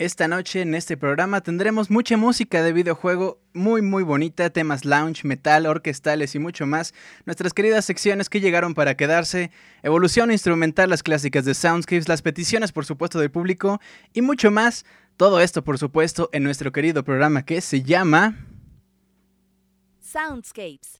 Esta noche en este programa tendremos mucha música de videojuego muy muy bonita, temas lounge, metal, orquestales y mucho más. Nuestras queridas secciones que llegaron para quedarse, evolución instrumental, las clásicas de Soundscapes, las peticiones por supuesto del público y mucho más. Todo esto por supuesto en nuestro querido programa que se llama Soundscapes.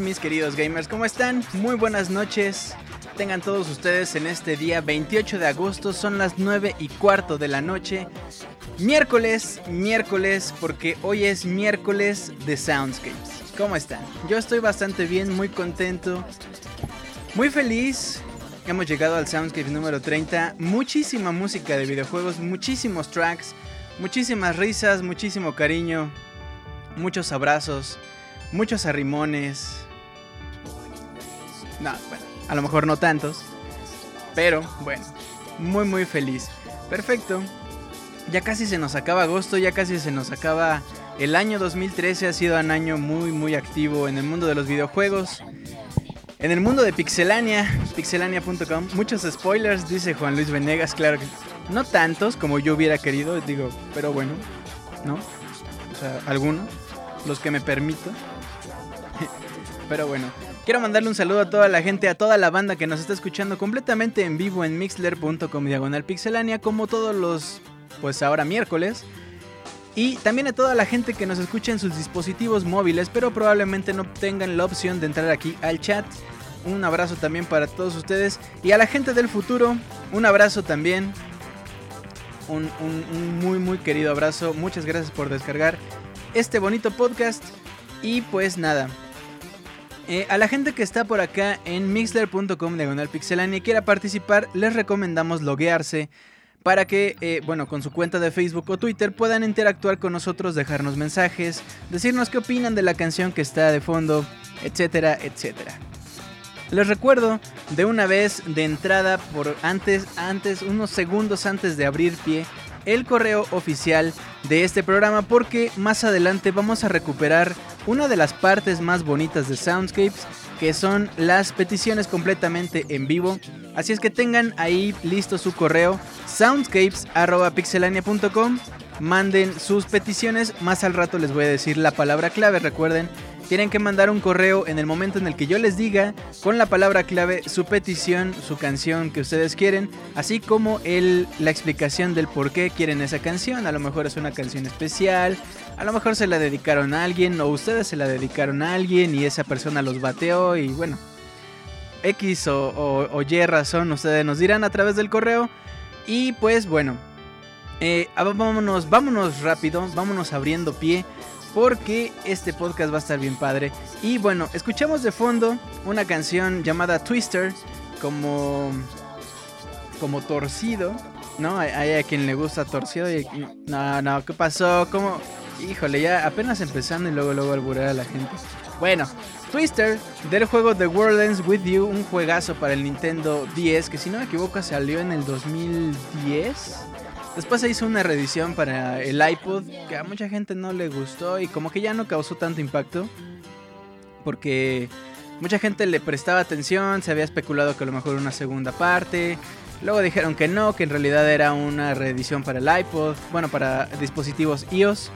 Mis queridos gamers? ¿Cómo están? Muy buenas noches. Tengan todos ustedes en este día 28 de agosto, son las 9 y cuarto de la noche. Miércoles, miércoles, porque hoy es miércoles de Soundscapes. ¿Cómo están? Yo estoy bastante bien, muy contento, muy feliz hemos llegado al Soundscape número 30. Muchísima música de videojuegos, muchísimos tracks, muchísimas risas, muchísimo cariño, muchos abrazos, muchos arrimones. No, bueno, a lo mejor no tantos, pero bueno, muy muy feliz. Perfecto. Ya casi se nos acaba agosto, ya casi se nos acaba el año 2013. Ha sido un año muy muy activo en el mundo de los videojuegos. En el mundo de Pixelania, pixelania.com, muchos spoilers, dice Juan Luis Venegas, claro que no tantos como yo hubiera querido, digo, pero bueno, ¿no? O sea, algunos, los que me permito. pero bueno, quiero mandarle un saludo a toda la gente, a toda la banda que nos está escuchando completamente en vivo en mixler.com diagonal pixelania, como todos los, pues ahora miércoles. Y también a toda la gente que nos escucha en sus dispositivos móviles, pero probablemente no tengan la opción de entrar aquí al chat. Un abrazo también para todos ustedes. Y a la gente del futuro, un abrazo también. Un, muy muy querido abrazo. Muchas gracias por descargar este bonito podcast. Y pues nada. Eh, a la gente que está por acá en mixler.com diagonal pixelania y quiera participar, les recomendamos loguearse para que, eh, bueno, con su cuenta de Facebook o Twitter puedan interactuar con nosotros, dejarnos mensajes, decirnos qué opinan de la canción que está de fondo, etcétera, etcétera. Les recuerdo de una vez de entrada por antes, antes, unos segundos antes de abrir pie, el correo oficial de este programa porque más adelante vamos a recuperar una de las partes más bonitas de Soundscapes que son las peticiones completamente en vivo. Así es que tengan ahí listo su correo soundscapes.pixelania.com. Manden sus peticiones. Más al rato les voy a decir la palabra clave. Recuerden, tienen que mandar un correo en el momento en el que yo les diga con la palabra clave su petición, su canción que ustedes quieren, así como el, la explicación del por qué quieren esa canción. A lo mejor es una canción especial, a lo mejor se la dedicaron a alguien o ustedes se la dedicaron a alguien y esa persona los bateó y bueno, X o, Y razón ustedes nos dirán a través del correo. Y pues bueno, eh, vámonos, vámonos rápido, vámonos abriendo pie porque este podcast va a estar bien padre. Y bueno, escuchamos de fondo una canción llamada Twister, como como torcido, ¿no? Hay, a quien le gusta torcido y no, no, ¿qué pasó? ¿Cómo? Híjole, ya apenas empezando y luego luego alburar a la gente. Bueno, Twister del juego The World Ends With You, un juegazo para el Nintendo 10 que si no me equivoco salió en el 2010. Después se hizo una reedición para el iPod que a mucha gente no le gustó y como que ya no causó tanto impacto. Porque mucha gente le prestaba atención, se había especulado que a lo mejor una segunda parte. Luego dijeron que no, que en realidad era una reedición para el iPod, bueno, para dispositivos iOS.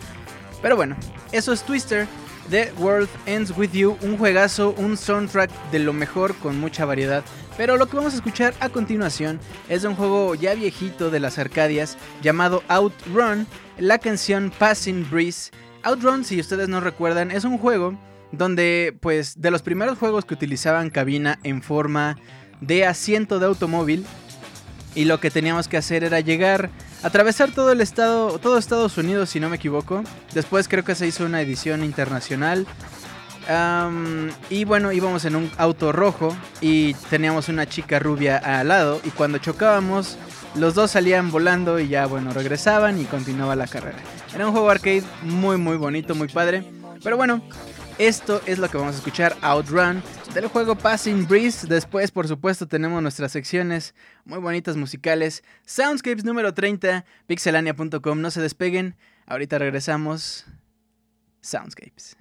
Pero bueno, eso es Twister. The World Ends With You, un juegazo, un soundtrack de lo mejor con mucha variedad. Pero lo que vamos a escuchar a continuación es de un juego ya viejito de las Arcadias llamado Outrun, la canción Passing Breeze. Outrun, si ustedes no recuerdan, es un juego donde, pues, de los primeros juegos que utilizaban cabina en forma de asiento de automóvil. Y lo que teníamos que hacer era llegar, atravesar todo el estado, todo Estados Unidos, si no me equivoco. Después creo que se hizo una edición internacional y bueno, íbamos en un auto rojo y teníamos una chica rubia al lado y cuando chocábamos los dos salían volando y ya bueno, regresaban y continuaba la carrera. Era un juego arcade muy muy bonito, muy padre. Pero bueno, esto es lo que vamos a escuchar, Outrun, del juego Passing Breeze. Después, por supuesto, tenemos nuestras secciones muy bonitas musicales. Soundscapes número 30, pixelania.com, no se despeguen. Ahorita regresamos. Soundscapes.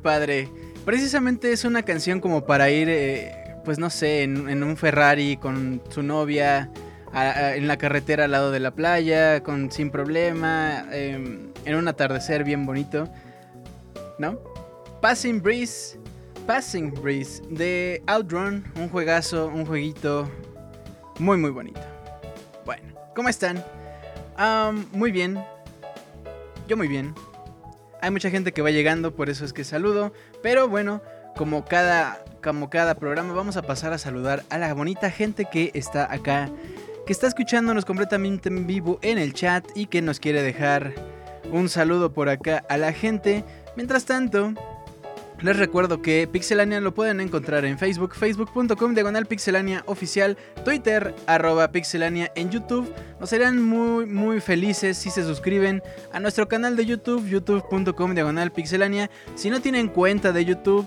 Padre. Precisamente es una canción como para ir, eh, pues no sé, en, un Ferrari con su novia, en la carretera al lado de la playa, con sin problema, em, en un atardecer bien bonito, ¿no? Passing Breeze, Passing Breeze de Outrun, un juegazo, un jueguito muy muy bonito. Bueno, ¿cómo están? muy bien, yo muy bien. Hay mucha gente que va llegando, por eso es que saludo. Pero bueno, como cada, como cada programa, vamos a pasar a saludar a la bonita gente que está acá, que está escuchándonos completamente en vivo en el chat y que nos quiere dejar un saludo por acá a la gente. Mientras tanto, les recuerdo que Pixelania lo pueden encontrar en Facebook, facebook.com diagonal pixelania oficial, Twitter, arroba pixelania en YouTube. Nos serán muy, muy felices si se suscriben a nuestro canal de YouTube, youtube.com diagonal pixelania. Si no tienen cuenta de YouTube,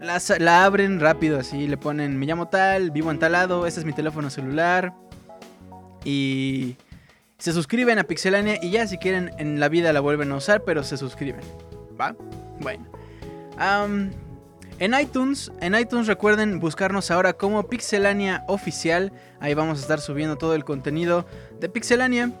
la, la, abren rápido así, le ponen me llamo tal, vivo en tal lado, este es mi teléfono celular. Y se suscriben a Pixelania y ya si quieren en la vida la vuelven a usar, pero se suscriben. ¿Va? Bueno en iTunes, en iTunes recuerden buscarnos ahora como Pixelania Oficial. Ahí vamos a estar subiendo todo el contenido de Pixelania.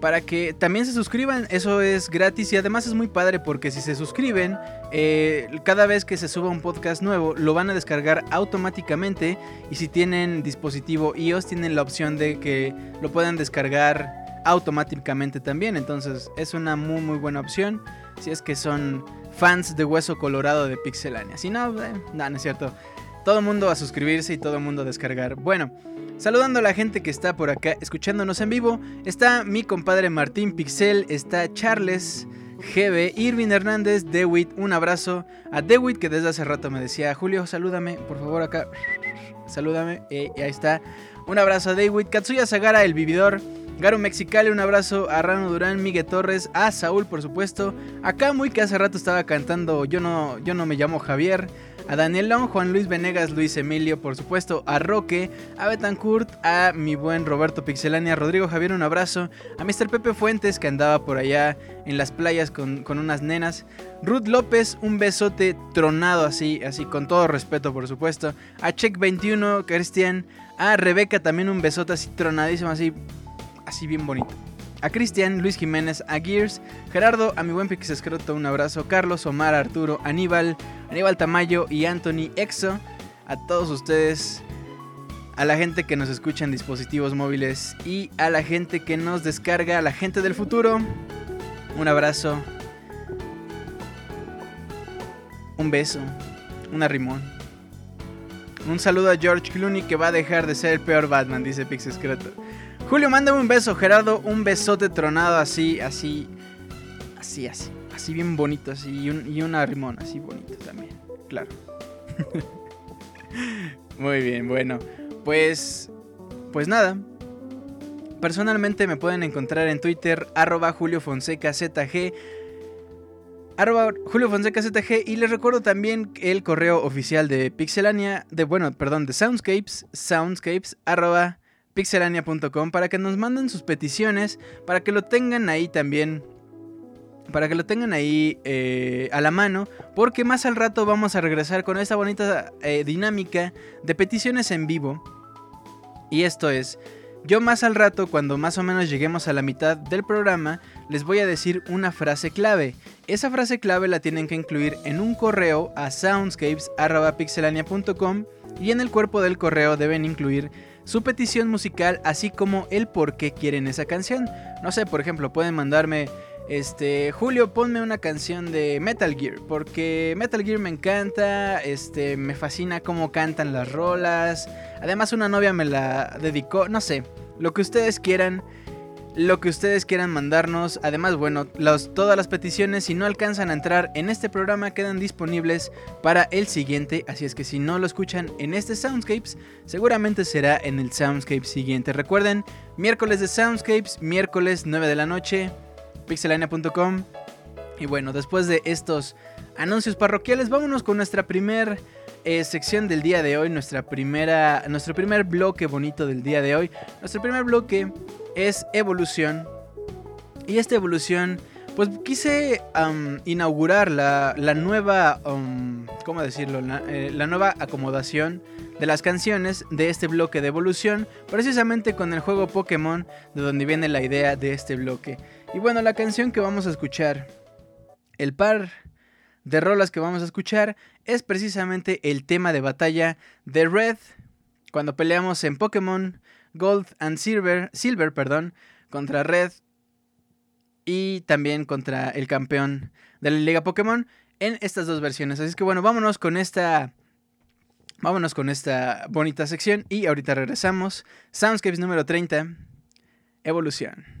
Para que también se suscriban, eso es gratis y además es muy padre porque si se suscriben, eh, cada vez que se suba un podcast nuevo lo van a descargar automáticamente y si tienen dispositivo iOS tienen la opción de que lo puedan descargar automáticamente también, entonces es una muy muy buena opción si es que son fans de Hueso Colorado de Pixelania. Si no, eh, no, es cierto. Todo el mundo a suscribirse y todo el mundo a descargar. Bueno, saludando a la gente que está por acá escuchándonos en vivo, está mi compadre Martín Pixel, está Charles. GB, Irving Hernández, Dewitt, un abrazo a Dewitt que desde hace rato me decía, Julio, salúdame, por favor acá, salúdame, eh, ahí está, un abrazo a Dewitt, Katsuya Sagara, el vividor, Garo Mexicali, un abrazo a Rano Durán, Miguel Torres, a Saúl, por supuesto. Acá muy que hace rato estaba cantando Yo no, yo no me llamo Javier. A Daniel Long, Juan Luis Venegas, Luis Emilio, por supuesto, a Roque, a Betancourt, a mi buen Roberto Pixelania, Rodrigo Javier, un abrazo, a Mr. Pepe Fuentes, que andaba por allá en las playas con, con unas nenas, Ruth López, un besote tronado así, así, con todo respeto, por supuesto, a Check21, Cristian, a Rebeca también un besote así tronadísimo, así, así bien bonito. A Cristian, Luis Jiménez, a Gears, Gerardo, a mi buen Escroto, un abrazo. Carlos, Omar, Arturo, Aníbal, Aníbal Tamayo y Anthony Exo. A todos ustedes, a la gente que nos escucha en dispositivos móviles y a la gente que nos descarga, a la gente del futuro. Un abrazo. Un beso. Un arrimón. Un saludo a George Clooney que va a dejar de ser el peor Batman, dice Pixescroto. Julio, mándame un beso. Gerardo, un besote tronado así, así, así, así. Así bien bonito, así. Y un, y arrimón así bonito también. Claro. Muy bien, bueno. Pues, pues nada. Personalmente me pueden encontrar en Twitter, arroba Julio Fonseca ZG. Arroba Julio Fonseca ZG. Y les recuerdo también el correo oficial de Pixelania. De, bueno, perdón, de Soundscapes. Soundscapes, arroba pixelania.com para que nos manden sus peticiones, para que lo tengan ahí también para que lo tengan ahí eh, a la mano, porque más al rato vamos a regresar con esta bonita eh, dinámica de peticiones en vivo. Y esto es, yo más al rato, cuando más o menos lleguemos a la mitad del programa, les voy a decir una frase clave. Esa frase clave la tienen que incluir en un correo a soundscapes.pixelania.com y en el cuerpo del correo deben incluir su petición musical, así como el por qué quieren esa canción. No sé, por ejemplo, pueden mandarme, este, Julio, ponme una canción de Metal Gear, porque Metal Gear me encanta, este, me fascina cómo cantan las rolas. Además, una novia me la dedicó, no sé, lo que ustedes quieran lo que ustedes quieran mandarnos. Además, bueno, todas las peticiones, si no alcanzan a entrar en este programa, quedan disponibles para el siguiente. Así es que si no lo escuchan en este Soundscapes, seguramente será en el Soundscape siguiente. Recuerden, miércoles de Soundscapes, miércoles 9 de la noche, pixelania.com. Y bueno, después de estos anuncios parroquiales, vámonos con nuestra primer eh, sección del día de hoy, nuestra primera, nuestro primer bloque bonito del día de hoy. Nuestro primer bloque es evolución. Y esta evolución pues quise inaugurar la, nueva, ¿cómo decirlo? Eh, la, nueva acomodación de las canciones de este bloque de evolución, precisamente con el juego Pokémon, de donde viene la idea de este bloque. Y bueno, la canción que vamos a escuchar, el par de rolas que vamos a escuchar, es precisamente el tema de batalla de Red, cuando peleamos en Pokémon Gold and Silver, Silver perdón, contra Red y también contra el campeón de la Liga Pokémon en estas dos versiones. Así que bueno, vámonos con esta vámonos con esta bonita sección y ahorita regresamos. Soundscapes número 30, Evolución.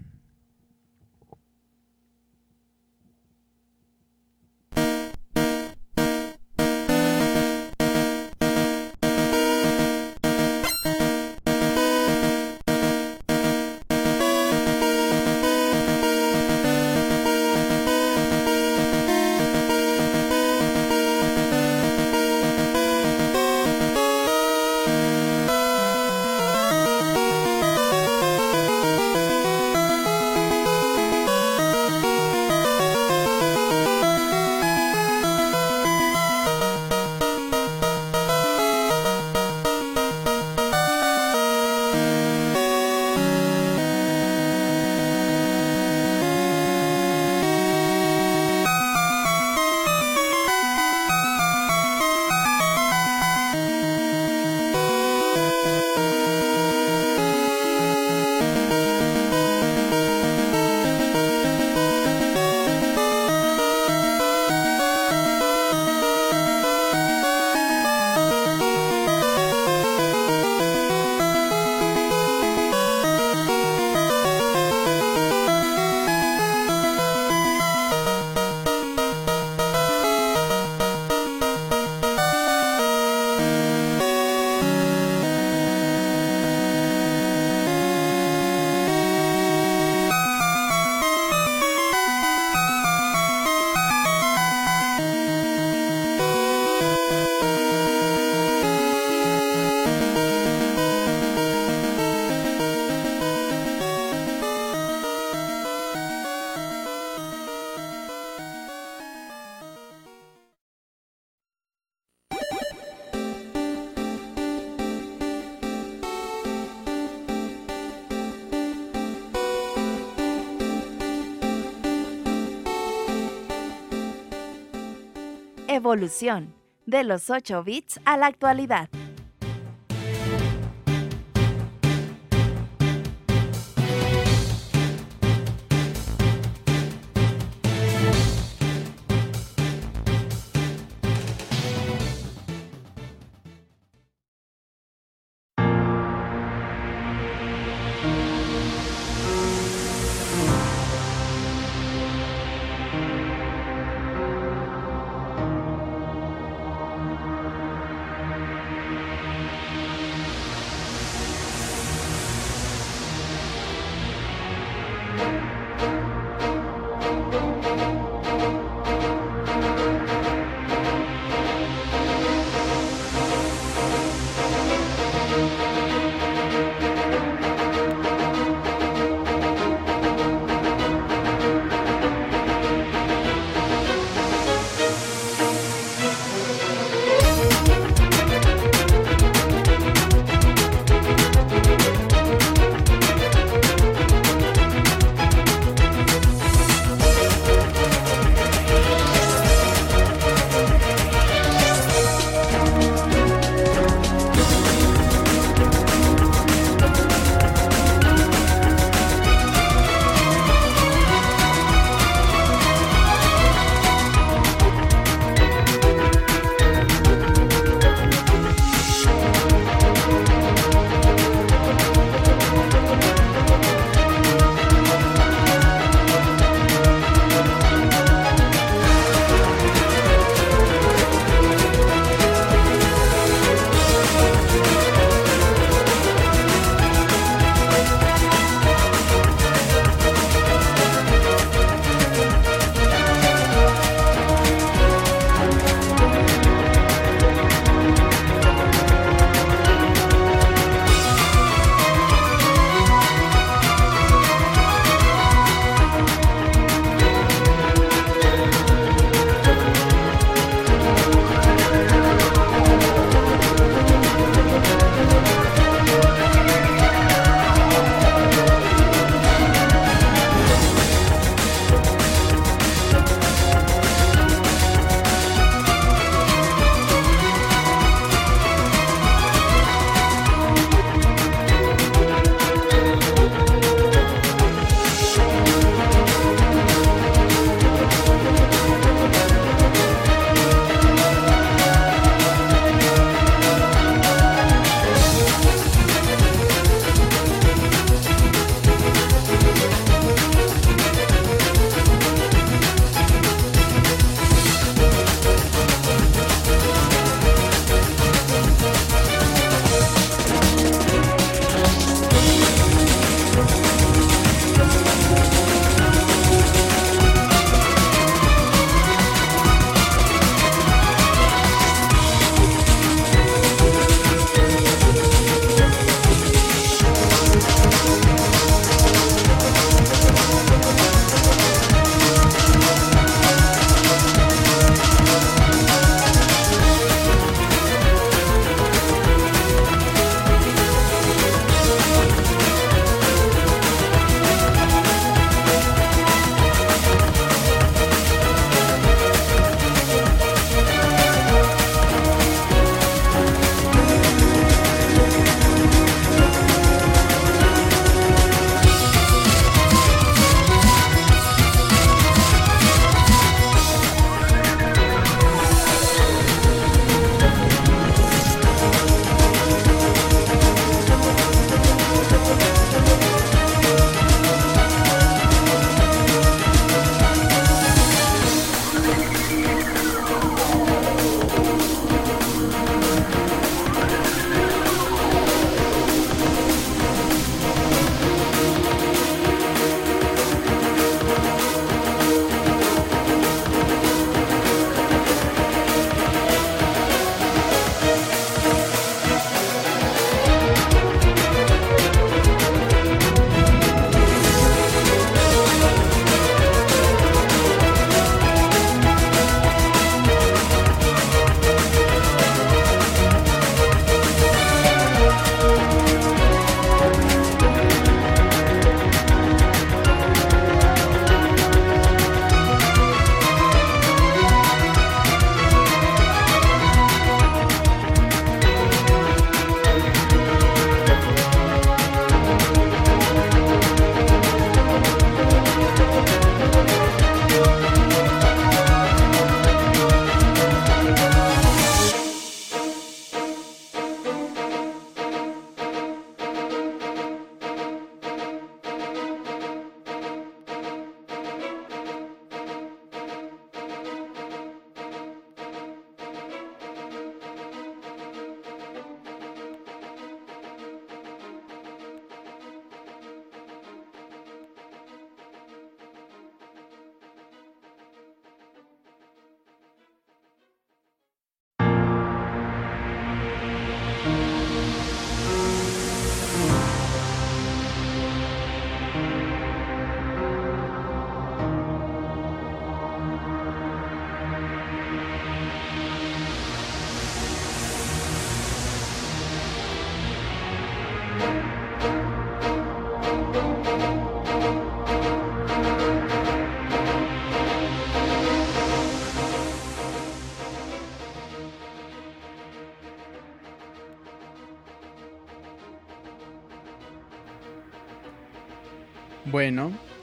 Evolución, de los 8 bits a la actualidad.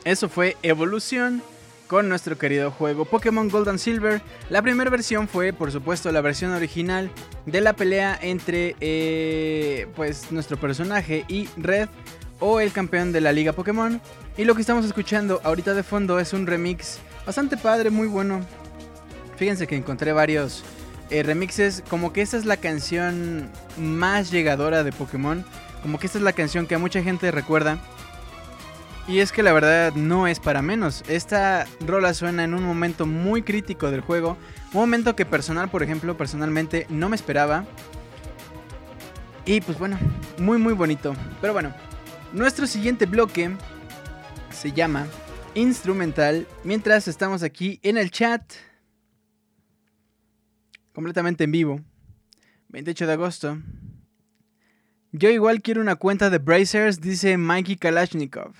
Eso fue Evolución con nuestro querido juego Pokémon Gold and Silver. La primera versión fue, por supuesto, la versión original de la pelea entre eh, pues nuestro personaje y Red o el campeón de la liga Pokémon. Y lo que estamos escuchando ahorita de fondo es un remix bastante padre, muy bueno. Fíjense que encontré varios eh, remixes, como que esta es la canción más llegadora de Pokémon, como que esta es la canción que a mucha gente recuerda. Y es que la verdad no es para menos. Esta rola suena en un momento muy crítico del juego. Un momento que personal, por ejemplo, personalmente no me esperaba. Y pues bueno, muy muy bonito. Pero bueno, nuestro siguiente bloque se llama Instrumental. Mientras estamos aquí en el chat. Completamente en vivo. 28 de agosto. Yo igual quiero una cuenta de Brazers, dice Mikey Kalashnikov.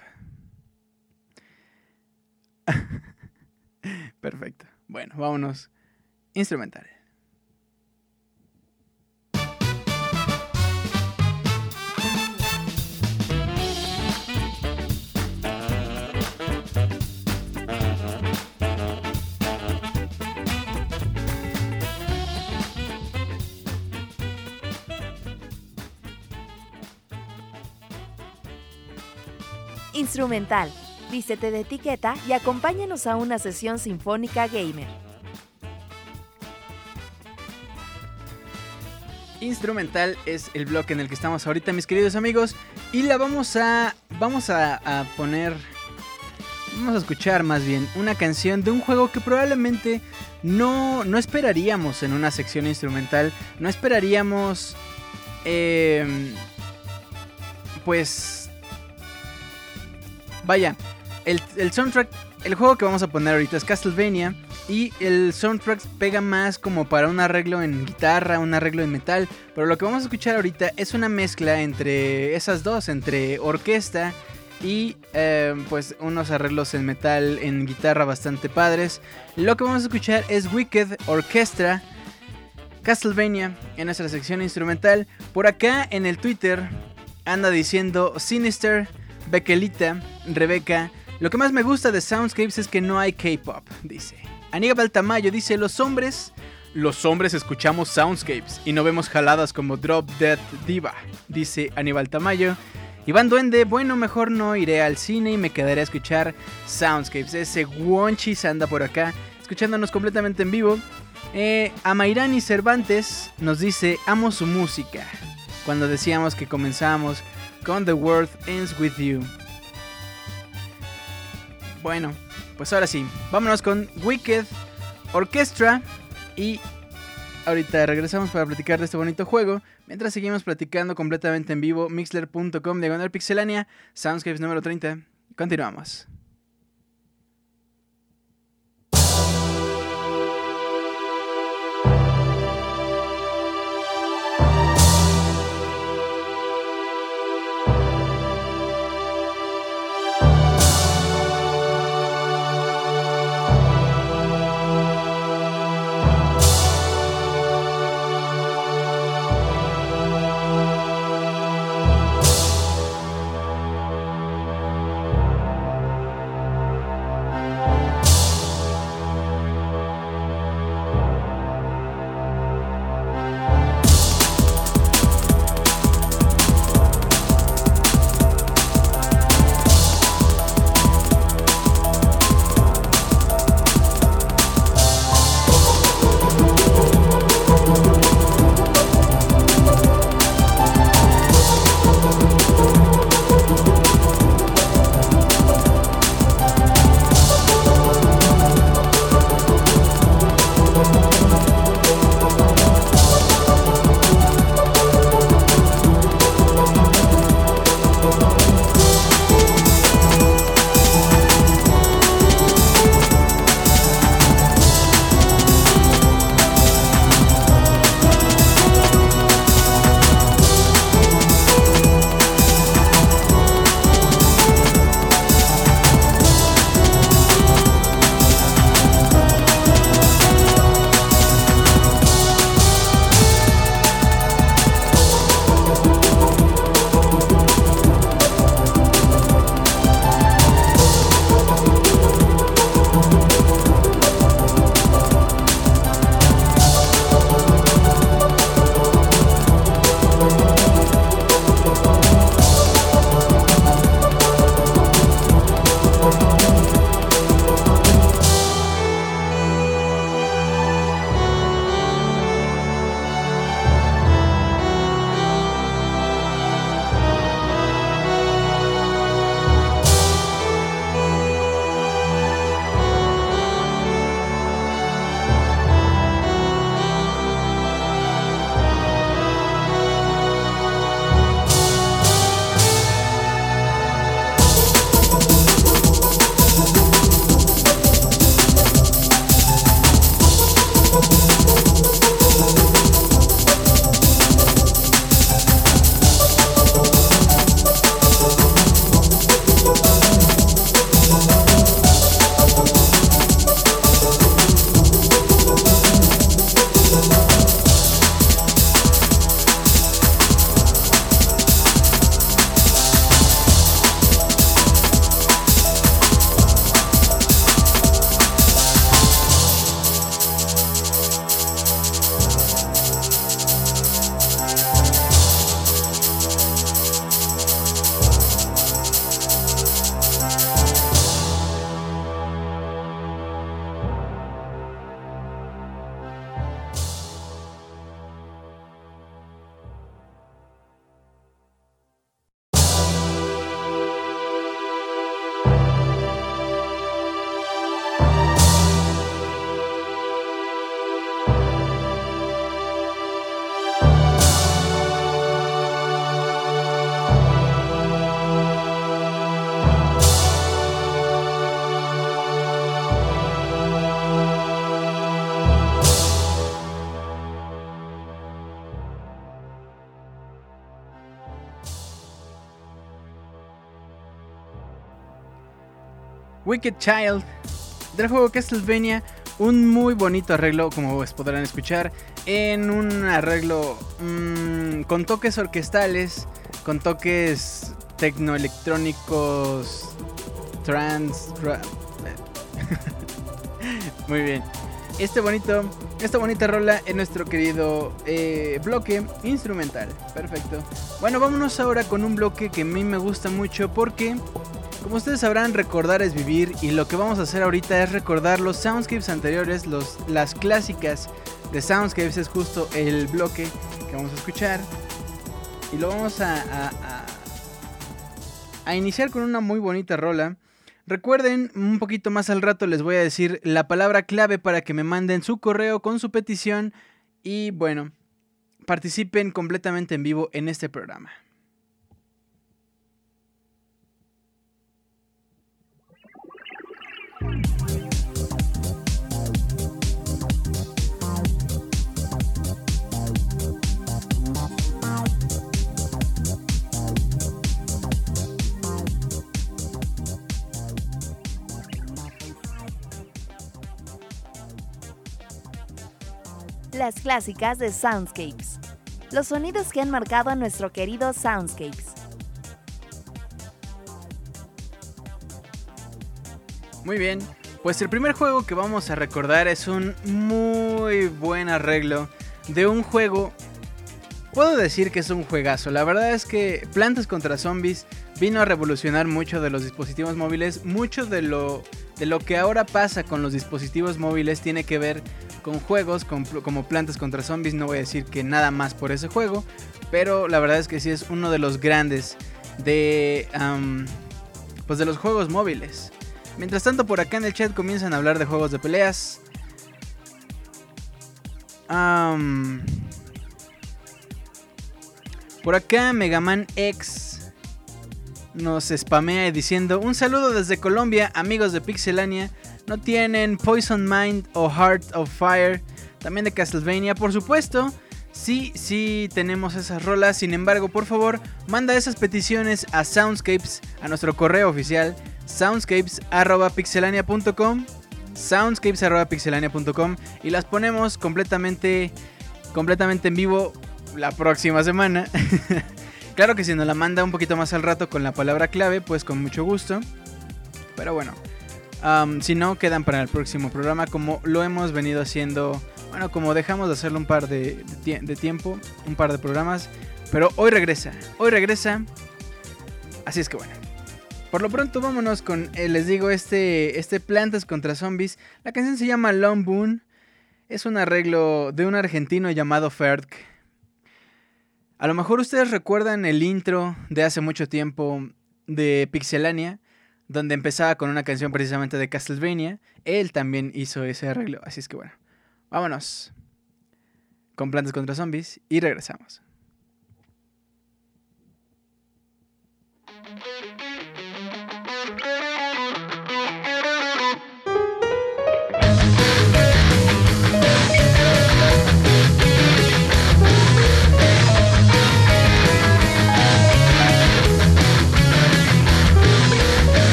Perfecto. Bueno, vámonos. Instrumental. Instrumental vístete de etiqueta y acompáñanos a una sesión sinfónica gamer. Instrumental es el bloque en el que estamos ahorita, mis queridos amigos, y la vamos a vamos a, poner vamos a escuchar más bien una canción de un juego que probablemente no, no esperaríamos en una sección instrumental, no esperaríamos em, pues vaya, el, soundtrack, el juego que vamos a poner ahorita es Castlevania. Y el soundtrack pega más como para un arreglo en guitarra, un arreglo en metal. Pero lo que vamos a escuchar ahorita es una mezcla entre esas dos, entre orquesta y eh, pues unos arreglos en metal, en guitarra bastante padres. Lo que vamos a escuchar es Wicked Orchestra Castlevania en nuestra sección instrumental. Por acá en el Twitter anda diciendo Sinister, Bequelita, Rebeca. Lo que más me gusta de Soundscapes es que no hay K-pop, dice. Aníbal Tamayo dice: Los hombres. Los hombres escuchamos Soundscapes y no vemos jaladas como Drop Dead Diva, dice Aníbal Tamayo. Iván Duende, bueno, mejor no iré al cine y me quedaré a escuchar Soundscapes. Ese Wonchis anda por acá, escuchándonos completamente en vivo. Eh, Amairani Cervantes nos dice: Amo su música. Cuando decíamos que comenzamos con The World Ends With You. Bueno, pues ahora sí, vámonos con Wicked Orchestra y ahorita regresamos para platicar de este bonito juego. Mientras seguimos platicando completamente en vivo, mixler.com diagonal pixelania, Soundscapes número 30. Continuamos. Wicked Child del juego Castlevania. Un muy bonito arreglo, como podrán escuchar, en un arreglo mm, con toques orquestales, con toques tecnoelectrónicos, trans. muy bien. Este bonito, esta bonita rola en nuestro querido eh, bloque instrumental. Perfecto. Bueno, vámonos ahora con un bloque que a mí me gusta mucho porque como ustedes sabrán, recordar es vivir y lo que vamos a hacer ahorita es recordar los soundscapes anteriores, los, las clásicas de soundscapes, es justo el bloque que vamos a escuchar. Y lo vamos a, a, a iniciar con una muy bonita rola. Recuerden, un poquito más al rato les voy a decir la palabra clave para que me manden su correo con su petición y bueno, participen completamente en vivo en este programa. Las clásicas de Soundscapes. Los sonidos que han marcado a nuestro querido Soundscapes. Muy bien, pues el primer juego que vamos a recordar es un muy buen arreglo de un juego. Puedo decir que es un juegazo. La verdad es que Plantas contra Zombies vino a revolucionar mucho de los dispositivos móviles. Mucho de lo, de lo que ahora pasa con los dispositivos móviles tiene que ver con juegos como Plantas contra Zombies. No voy a decir que nada más por ese juego. Pero la verdad es que sí es uno de los grandes de, pues de los juegos móviles. Mientras tanto, por acá en el chat comienzan a hablar de juegos de peleas. por acá Megaman X nos spamea diciendo un saludo desde Colombia, amigos de Pixelania. No tienen Poison Mind o Heart of Fire, también de Castlevania, por supuesto. Sí, sí tenemos esas rolas. Sin embargo, por favor, manda esas peticiones a Soundscapes, a nuestro correo oficial soundscapes.pixelania.com soundscapes.pixelania.com y las ponemos completamente completamente en vivo la próxima semana. claro que si nos la manda un poquito más al rato con la palabra clave, pues con mucho gusto. Pero bueno, si no, quedan para el próximo programa como lo hemos venido haciendo. Bueno, como dejamos de hacerlo un par de, de tiempo, un par de programas. Pero hoy regresa, hoy regresa. Así es que bueno. Por lo pronto vámonos con, eh, les digo, este, este Plantas contra Zombies. La canción se llama Long Boon. Es un arreglo de un argentino llamado Ferg. A lo mejor ustedes recuerdan el intro de hace mucho tiempo de Pixelania, donde empezaba con una canción precisamente de Castlevania. Él también hizo ese arreglo, así es que bueno, vámonos con Plantas contra Zombies y regresamos.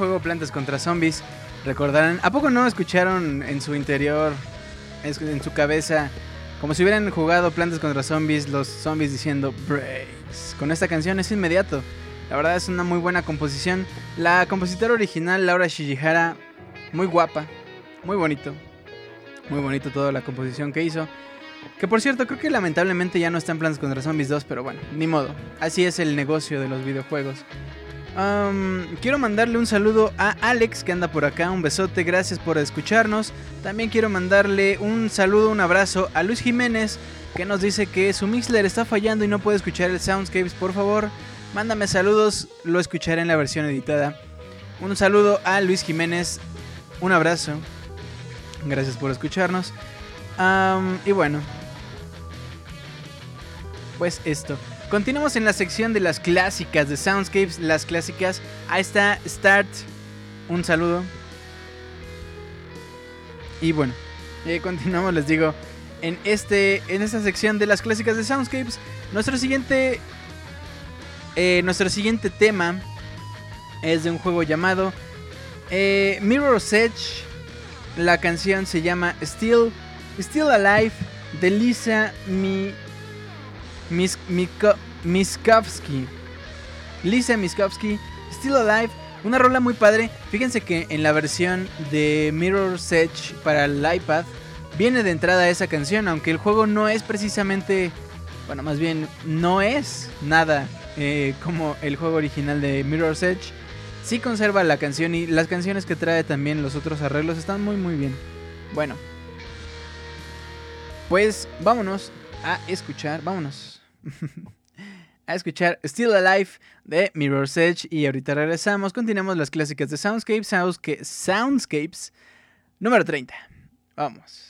Juego Plantas contra Zombies. Recordarán, ¿a poco no escucharon en su interior, en su cabeza, como si hubieran jugado Plantas contra Zombies, los zombies diciendo Breaks? Con esta canción es inmediato. La verdad es una muy buena composición. La compositora original, Laura Shijihara, muy guapa, muy bonito. Muy bonito toda la composición que hizo. Que por cierto, creo que lamentablemente ya no está en Plantas contra Zombies 2, pero bueno, ni modo. Así es el negocio de los videojuegos quiero mandarle un saludo a Alex que anda por acá, un besote, gracias por escucharnos. También quiero mandarle un saludo, un abrazo a Luis Jiménez que nos dice que su Mixler está fallando y no puede escuchar el Soundscapes. Por favor, mándame saludos, lo escucharé en la versión editada. Un saludo a Luis Jiménez, un abrazo, gracias por escucharnos. y bueno, pues esto. Continuamos en la sección de las clásicas de Soundscapes, las clásicas. Ahí está Start. Un saludo. Y bueno, continuamos, les digo, en, este, en esta sección de las clásicas de Soundscapes. Nuestro siguiente, eh, nuestro siguiente tema es de un juego llamado eh, Mirror's Edge. La canción se llama Still, Still Alive de Lisa Mi Mis, Miskowski. Lisa Miskowski, Still Alive. Una rola muy padre. Fíjense que en la versión de Mirror's Edge para el iPad viene de entrada esa canción, aunque el juego no es precisamente, bueno, más bien no es nada eh, como el juego original de Mirror's Edge. Sí conserva la canción y las canciones que trae también los otros arreglos están muy muy bien. Bueno, pues vámonos a escuchar, vámonos. a escuchar Still Alive de Mirror's Edge y ahorita regresamos, continuamos las clásicas de Soundscapes, Soundscapes número 30. Vamos.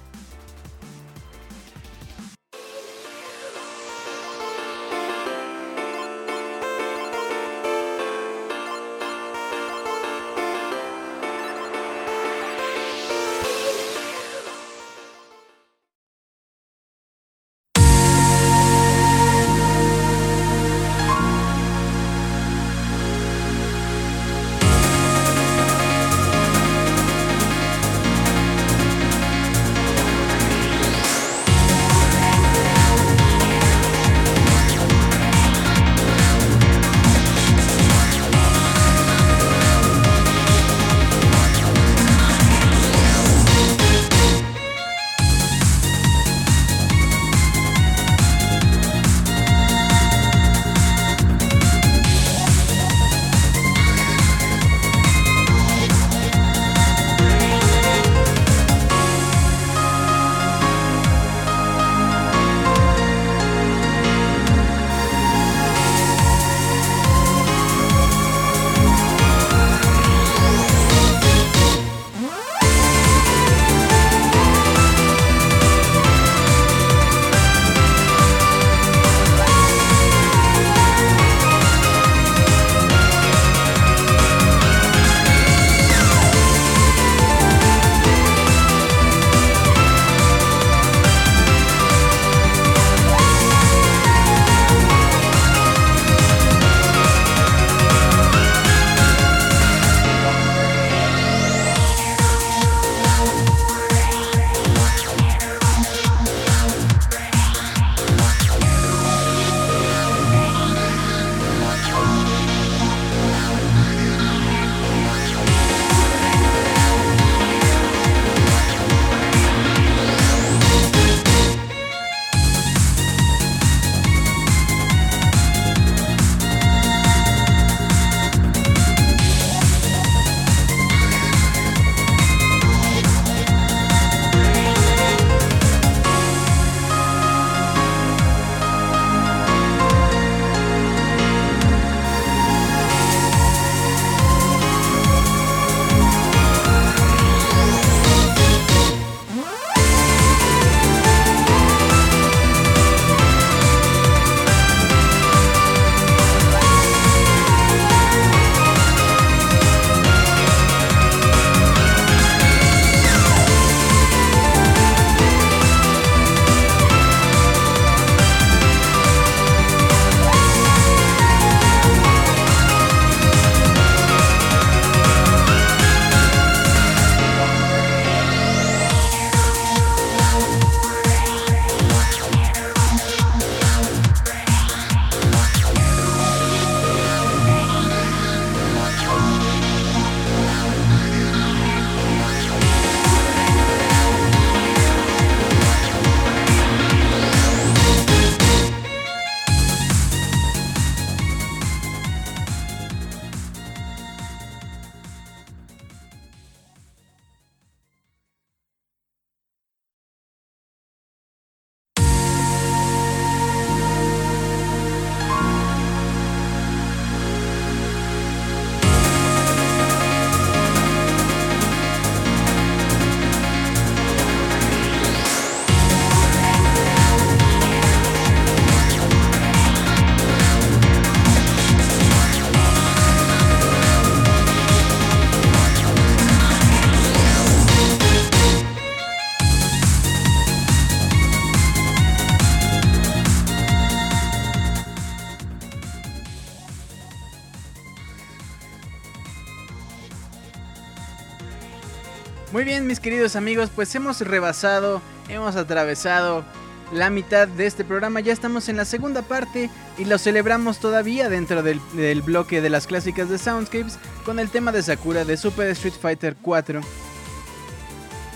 Mis queridos amigos, pues hemos rebasado, hemos atravesado la mitad de este programa. Ya estamos en la segunda parte y lo celebramos todavía dentro del, bloque de las clásicas de Soundscapes con el tema de Sakura de Super Street Fighter 4.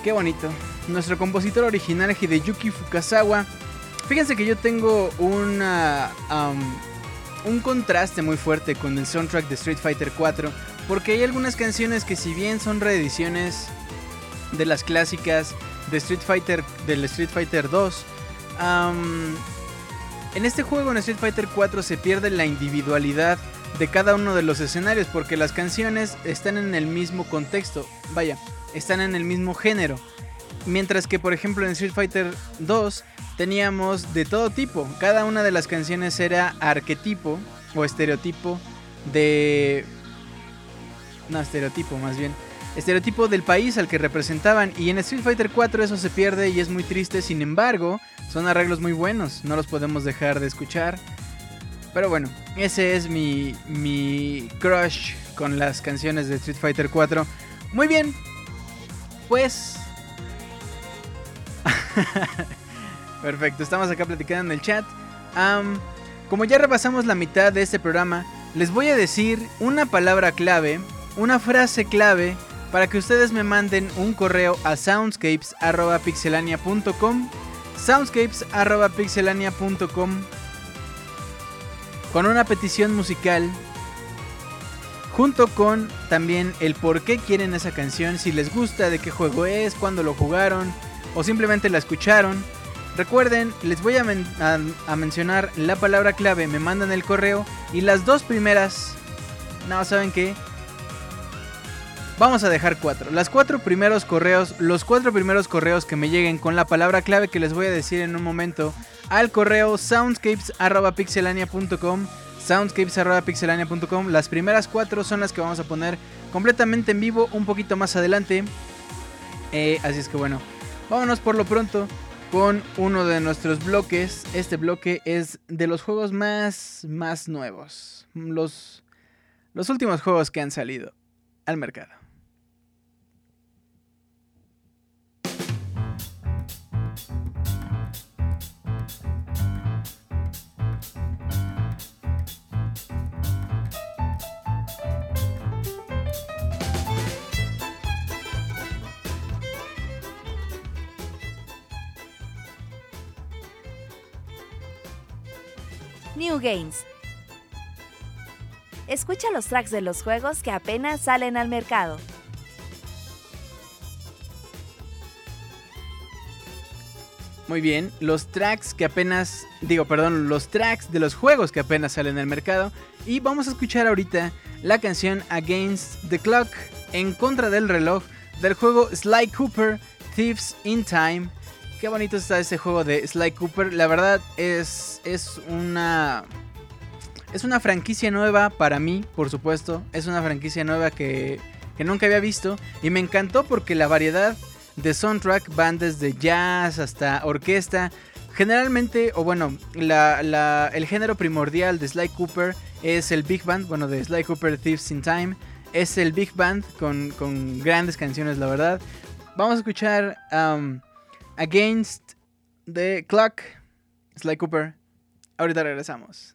Qué bonito. Nuestro compositor original Hideyuki Fukasawa. Fíjense que yo tengo una, un contraste muy fuerte con el soundtrack de Street Fighter 4 porque hay algunas canciones que si bien son reediciones de las clásicas de Street Fighter, del Street Fighter 2. en este juego, en Street Fighter 4, se pierde la individualidad de cada uno de los escenarios porque las canciones están en el mismo contexto, vaya, están en el mismo género. Mientras que, por ejemplo, en Street Fighter 2 teníamos de todo tipo. Cada una de las canciones era arquetipo o estereotipo de... No, estereotipo más bien estereotipo del país al que representaban y en Street Fighter 4 eso se pierde y es muy triste, sin embargo, son arreglos muy buenos, no los podemos dejar de escuchar. Pero bueno, ese es mi, mi crush con las canciones de Street Fighter 4. Muy bien, pues... Perfecto, estamos acá platicando en el chat. como ya repasamos la mitad de este programa, les voy a decir una palabra clave, una frase clave para que ustedes me manden un correo a soundscapes.pixelania.com soundscapes.pixelania.com con una petición musical junto con también el por qué quieren esa canción, si les gusta, de qué juego es, cuándo lo jugaron o simplemente la escucharon. Recuerden, les voy a, mencionar la palabra clave, me mandan el correo y las dos primeras, no, ¿saben qué? Vamos a dejar cuatro. Las cuatro primeros correos, los cuatro primeros correos que me lleguen con la palabra clave que les voy a decir en un momento al correo soundscapes.pixelania.com soundscapes.pixelania.com Las primeras cuatro son las que vamos a poner completamente en vivo un poquito más adelante. Eh, así es que bueno, vámonos por lo pronto con uno de nuestros bloques. Este bloque es de los juegos más, más nuevos. Los, los últimos juegos que han salido al mercado. New Games. Escucha los tracks de los juegos que apenas salen al mercado. Muy bien, los tracks que apenas, digo, perdón, los tracks de los juegos que apenas salen al mercado. Y vamos a escuchar ahorita la canción Against the Clock, en contra del reloj, del juego Sly Cooper Thieves in Time Qué bonito está este juego de Sly Cooper. La verdad es, es una... Es una franquicia nueva para mí, por supuesto. Es una franquicia nueva que, que nunca había visto. Y me encantó porque la variedad de soundtrack van desde jazz hasta orquesta. Generalmente, o bueno, la, el género primordial de Sly Cooper es el Big Band. Bueno, de Sly Cooper Thieves in Time. Es el Big Band con, con grandes canciones, la verdad. Vamos a escuchar um, Against the Clock. Sly Cooper. Ahorita regresamos.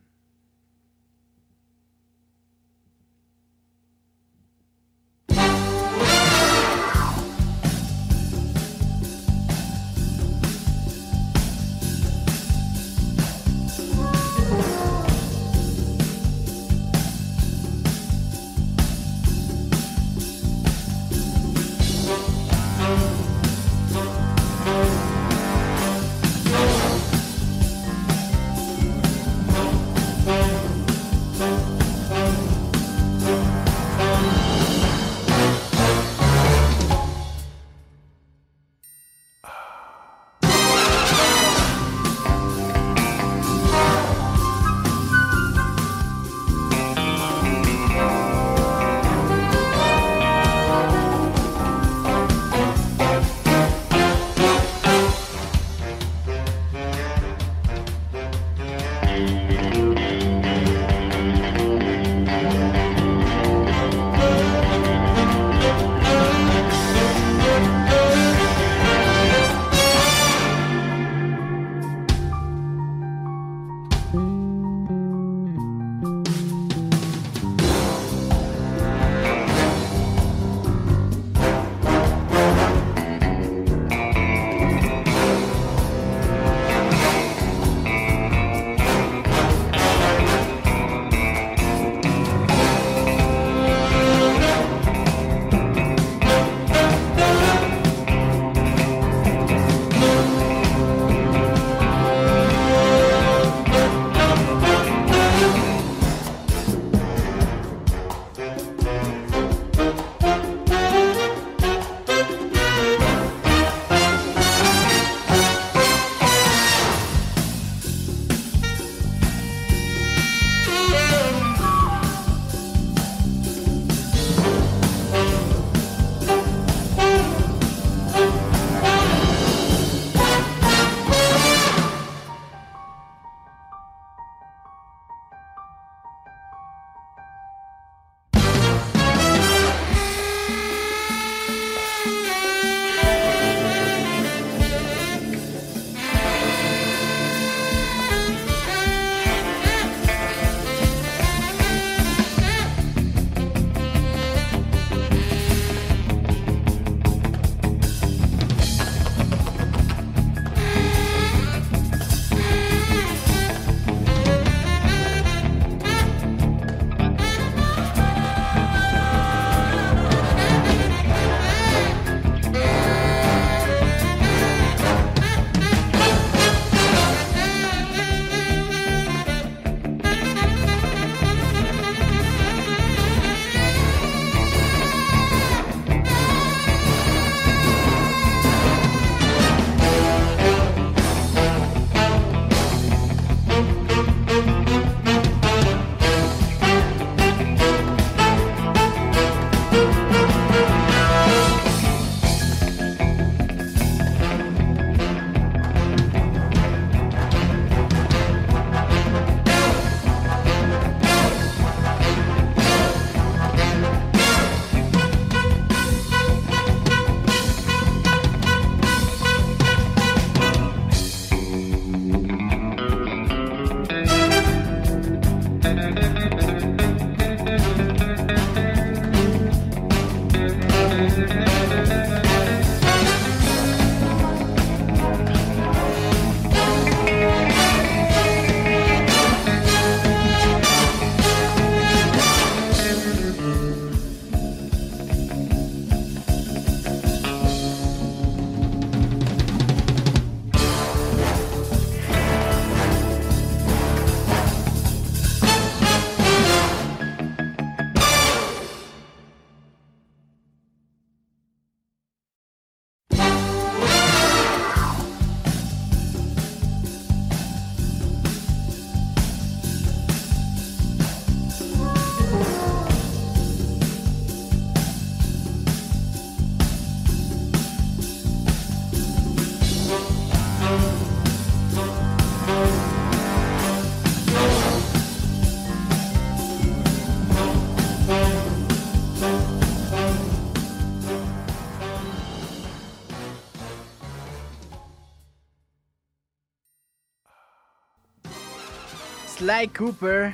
Sly Cooper,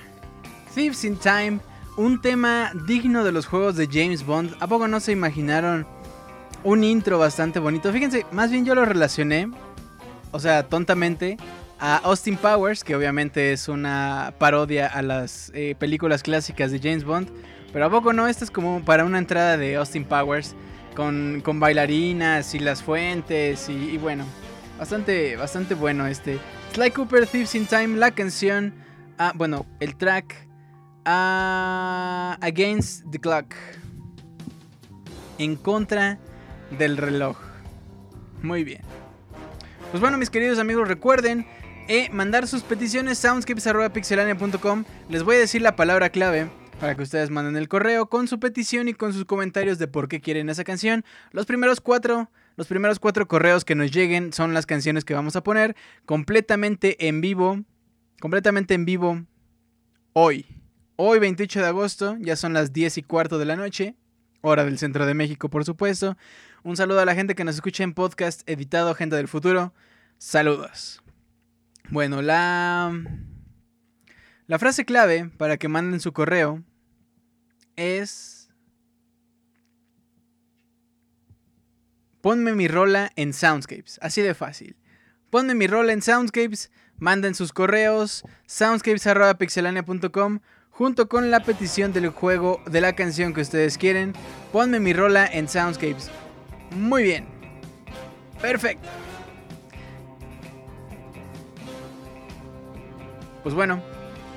Thieves in Time, un tema digno de los juegos de James Bond. ¿A poco no se imaginaron un intro bastante bonito? Fíjense, más bien yo lo relacioné, o sea, tontamente, a Austin Powers, que obviamente es una parodia a las eh, películas clásicas de James Bond. Pero ¿a poco no? Esta es como para una entrada de Austin Powers con, bailarinas y las fuentes y, bueno, bastante, bastante bueno este. Sly Cooper, Thieves in Time, la canción Ah, bueno, el track ah, Against the Clock. En contra del reloj. Muy bien. Pues bueno, mis queridos amigos, recuerden eh, mandar sus peticiones soundscapes.pixelania.com. Les voy a decir la palabra clave para que ustedes manden el correo con su petición y con sus comentarios de por qué quieren esa canción. Los primeros cuatro, los primeros cuatro correos que nos lleguen son las canciones que vamos a poner completamente en vivo completamente en vivo hoy. Hoy 28 de agosto, ya son las 10 y cuarto de la noche, hora del centro de México por supuesto. Un saludo a la gente que nos escucha en podcast editado Gente del Futuro. Saludos. Bueno, la... La frase clave para que manden su correo es... Ponme mi rola en Soundscapes. Así de fácil. Ponme mi rola en Soundscapes Manden sus correos soundscapes.pixelania.com junto con la petición del juego de la canción que ustedes quieren. Ponme mi rola en Soundscapes. Muy bien. Perfecto. Pues bueno,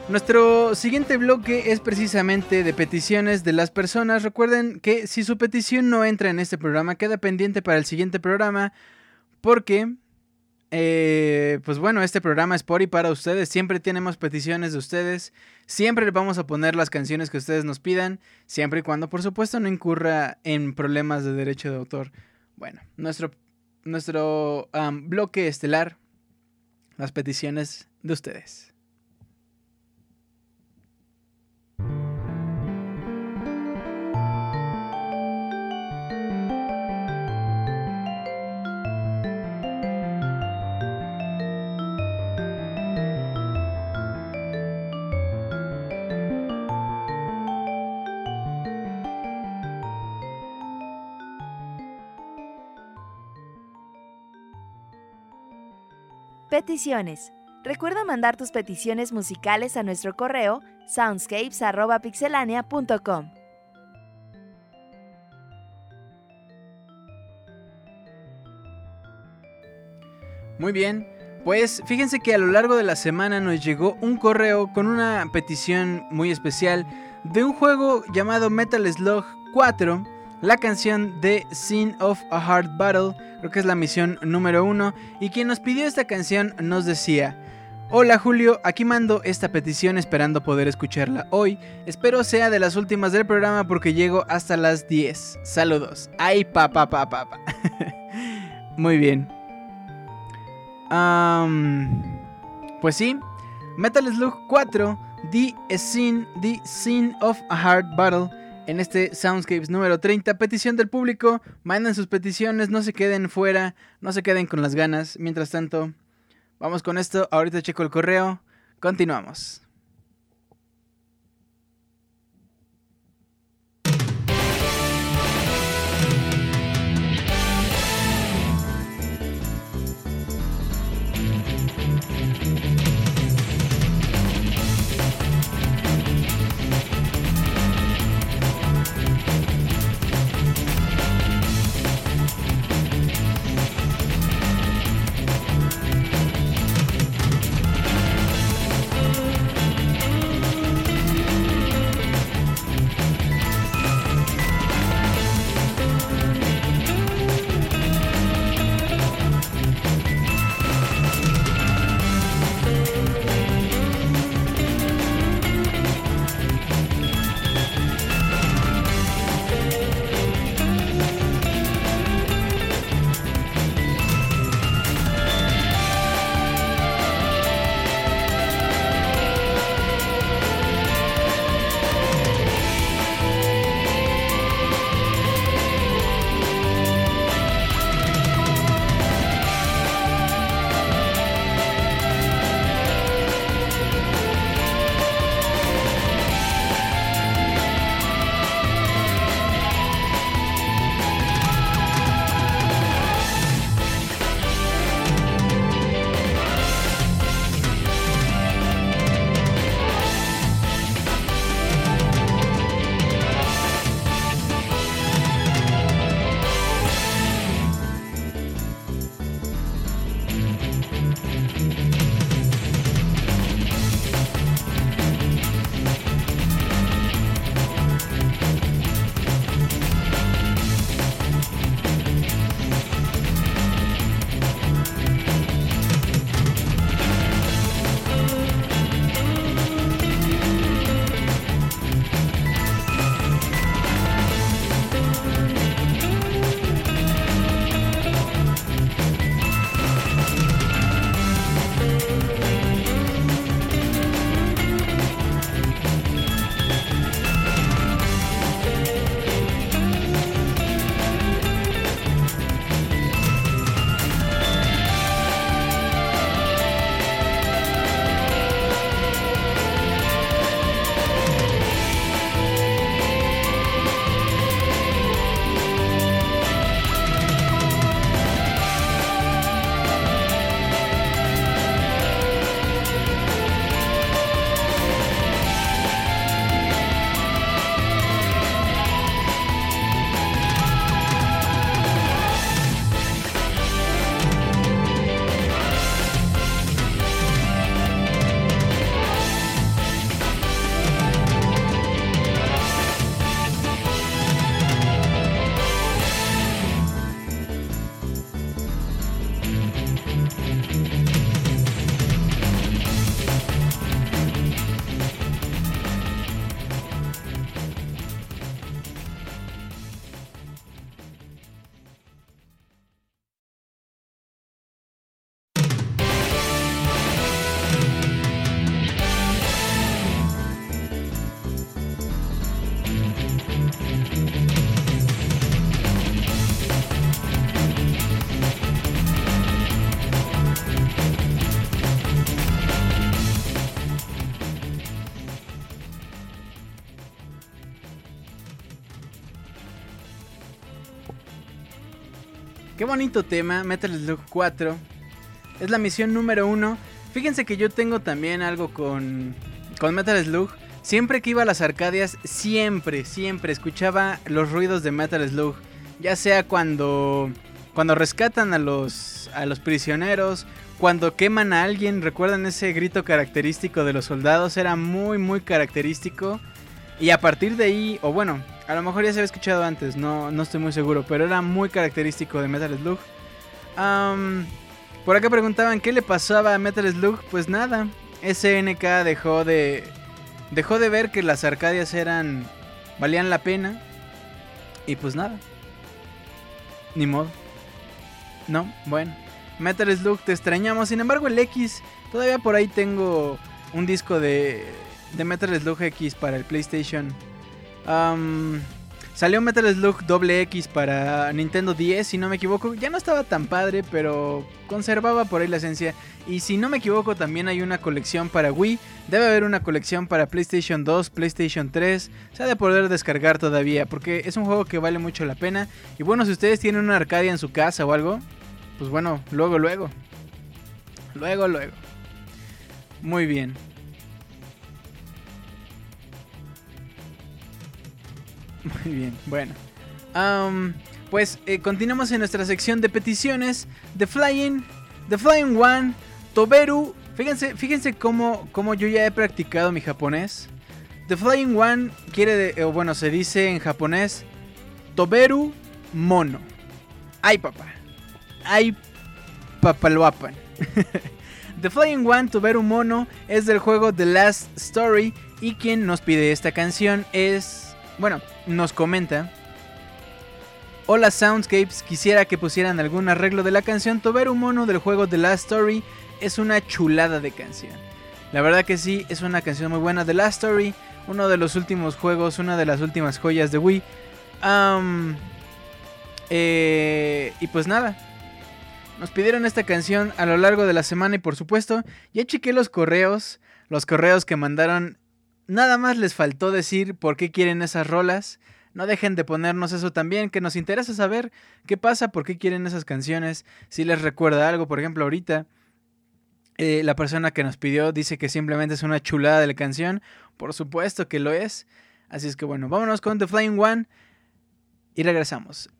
nuestro siguiente bloque es precisamente de peticiones de las personas. Recuerden que si su petición no entra en este programa, queda pendiente para el siguiente programa porque eh, pues bueno, este programa es por y para ustedes. Siempre tenemos peticiones de ustedes. Siempre les vamos a poner las canciones que ustedes nos pidan. Siempre y cuando, por supuesto, no incurra en problemas de derecho de autor. Bueno, nuestro, nuestro bloque estelar. Las peticiones de ustedes. Peticiones. Recuerda mandar tus peticiones musicales a nuestro correo soundscapes.pixelania.com. Muy bien, pues fíjense que a lo largo de la semana nos llegó un correo con una petición muy especial de un juego llamado Metal Slug 4 la canción de Scene of a Hard Battle, creo que es la misión número uno, y quien nos pidió esta canción nos decía, Hola Julio, aquí mando esta petición esperando poder escucharla hoy. Espero sea de las últimas del programa porque llego hasta las 10. Saludos. Ay, papá, papá, papá. Muy bien. pues sí, Metal Slug 4, The Scene, The Scene of a Hard Battle en este Soundscapes número 30. Petición del público. Manden sus peticiones, no se queden fuera, no se queden con las ganas. Mientras tanto, vamos con esto. Ahorita checo el correo. Continuamos. Bonito tema, Metal Slug 4. Es la misión número uno. Fíjense que yo tengo también algo con, con Metal Slug. Siempre que iba a las Arcadias, siempre, siempre escuchaba los ruidos de Metal Slug. Ya sea cuando, cuando rescatan a los, a los prisioneros, cuando queman a alguien. ¿Recuerdan ese grito característico de los soldados? Era muy, muy característico. Y a partir de ahí, o bueno, a lo mejor ya se había escuchado antes, no, no estoy muy seguro, pero era muy característico de Metal Slug. por acá preguntaban qué le pasaba a Metal Slug. Pues nada, SNK dejó de dejó de ver que las Arcadias eran valían la pena y pues nada. Ni modo. No, bueno. Metal Slug te extrañamos. Sin embargo, el X todavía por ahí tengo un disco de de Metal Slug X para el PlayStation. Salió Metal Slug Doble X para Nintendo 10, si no me equivoco. Ya no estaba tan padre, pero conservaba por ahí la esencia. Y si no me equivoco, también hay una colección para Wii. Debe haber una colección para PlayStation 2, PlayStation 3. Se ha de poder descargar todavía, porque es un juego que vale mucho la pena. Y bueno, si ustedes tienen una Arcadia en su casa o algo, pues bueno, luego, luego. Luego, luego. Muy bien. Muy bien, bueno. pues eh, continuamos en nuestra sección de peticiones. The Flying, The Flying One, Toberu. Fíjense, fíjense cómo, cómo yo ya he practicado mi japonés. The Flying One quiere, o bueno, se dice en japonés Toberu Mono. Ay, papá. Ay, papaloapan. The Flying One, Toberu Mono, es del juego The Last Story. Y quien nos pide esta canción es bueno, nos comenta. Hola Soundscapes, quisiera que pusieran algún arreglo de la canción Toberu Mono del juego The Last Story. Es una chulada de canción. La verdad que sí, es una canción muy buena. The Last Story, uno de los últimos juegos, una de las últimas joyas de Wii. Eh, y pues nada, nos pidieron esta canción a lo largo de la semana y por supuesto, ya chequé los correos, los correos que mandaron Nada más les faltó decir por qué quieren esas rolas. No dejen de ponernos eso también, que nos interesa saber qué pasa, por qué quieren esas canciones, si les recuerda algo. Por ejemplo, ahorita eh, la persona que nos pidió dice que simplemente es una chulada de la canción. Por supuesto que lo es. Así es que bueno, vámonos con The Flying One y regresamos.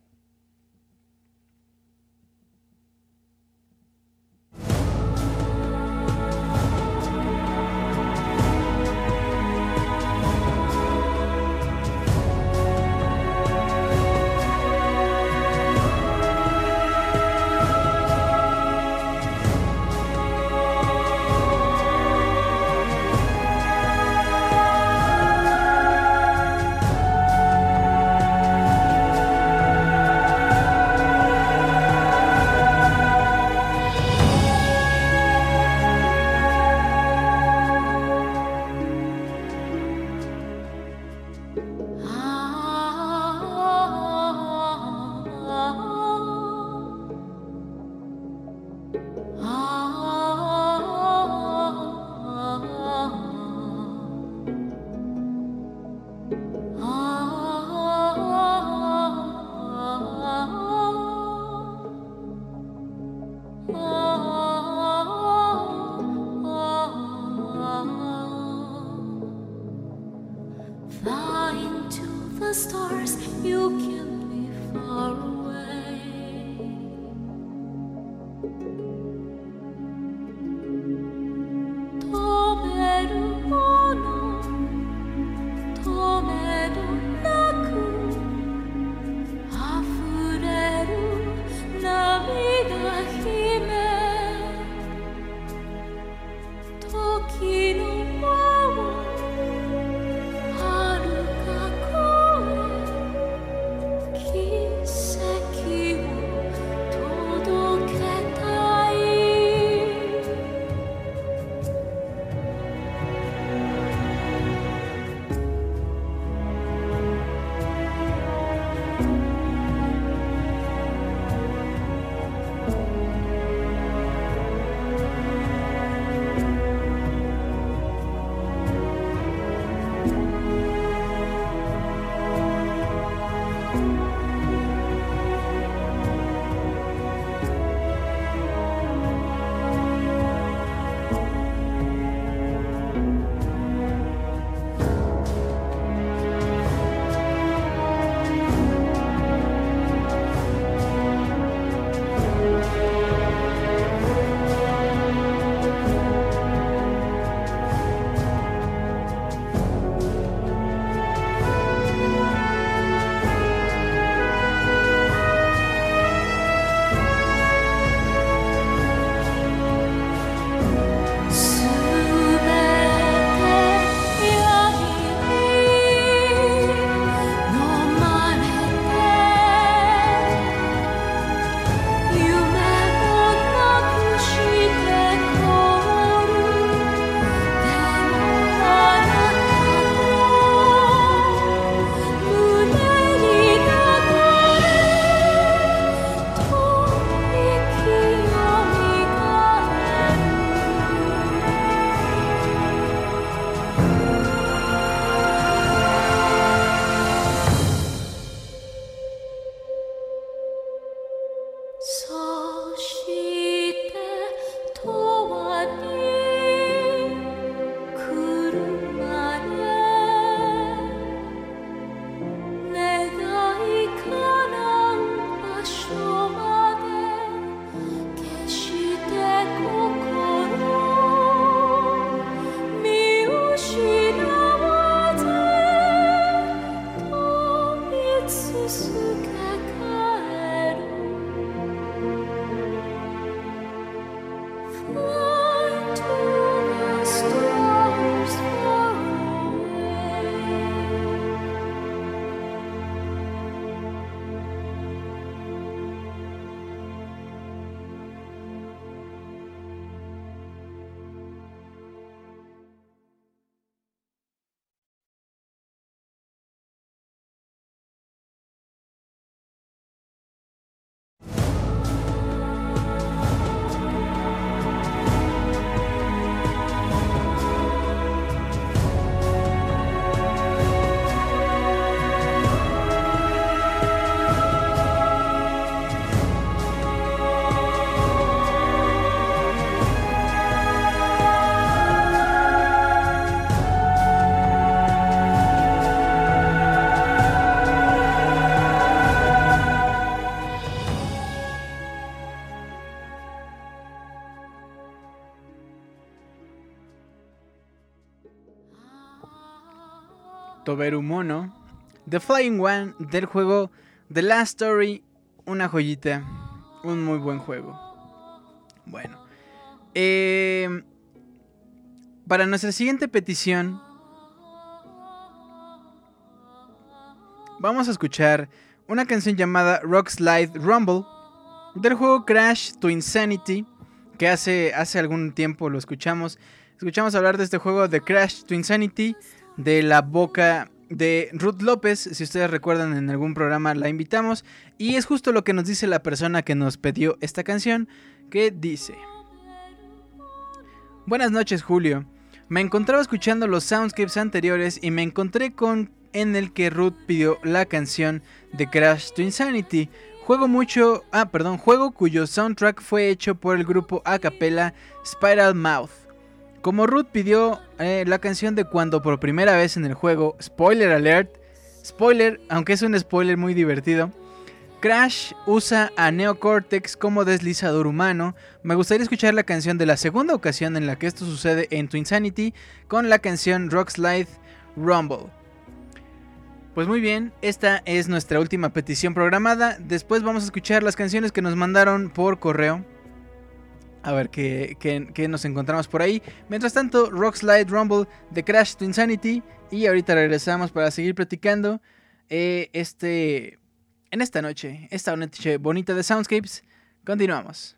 Toberumono, The Flying One del juego The Last Story, una joyita, un muy buen juego. Bueno, em, para nuestra siguiente petición, vamos a escuchar una canción llamada Rock Slide Rumble del juego Crash to Insanity, que hace, hace algún tiempo lo escuchamos. Escuchamos hablar de este juego de Crash to Insanity de la boca de Ruth López. Si ustedes recuerdan, en algún programa la invitamos. Y es justo lo que nos dice la persona que nos pidió esta canción, que dice... Buenas noches, Julio. Me encontraba escuchando los soundscapes anteriores y me encontré con en el que Ruth pidió la canción de Crash to Insanity. Juego mucho, ah, perdón, juego cuyo soundtrack fue hecho por el grupo a capella Spiral Mouth. Como Ruth pidió eh, la canción de cuando por primera vez en el juego, spoiler alert, spoiler, aunque es un spoiler muy divertido, Crash usa a Neocortex como deslizador humano. Me gustaría escuchar la canción de la segunda ocasión en la que esto sucede en Twinsanity con la canción Rock Slide Rumble. Pues muy bien, esta es nuestra última petición programada. Después vamos a escuchar las canciones que nos mandaron por correo a ver qué, nos encontramos por ahí. Mientras tanto, Rock Slide Rumble de Crash to Insanity. Y ahorita regresamos para seguir platicando eh, este, en esta noche, esta noche bonita de Soundscapes. Continuamos.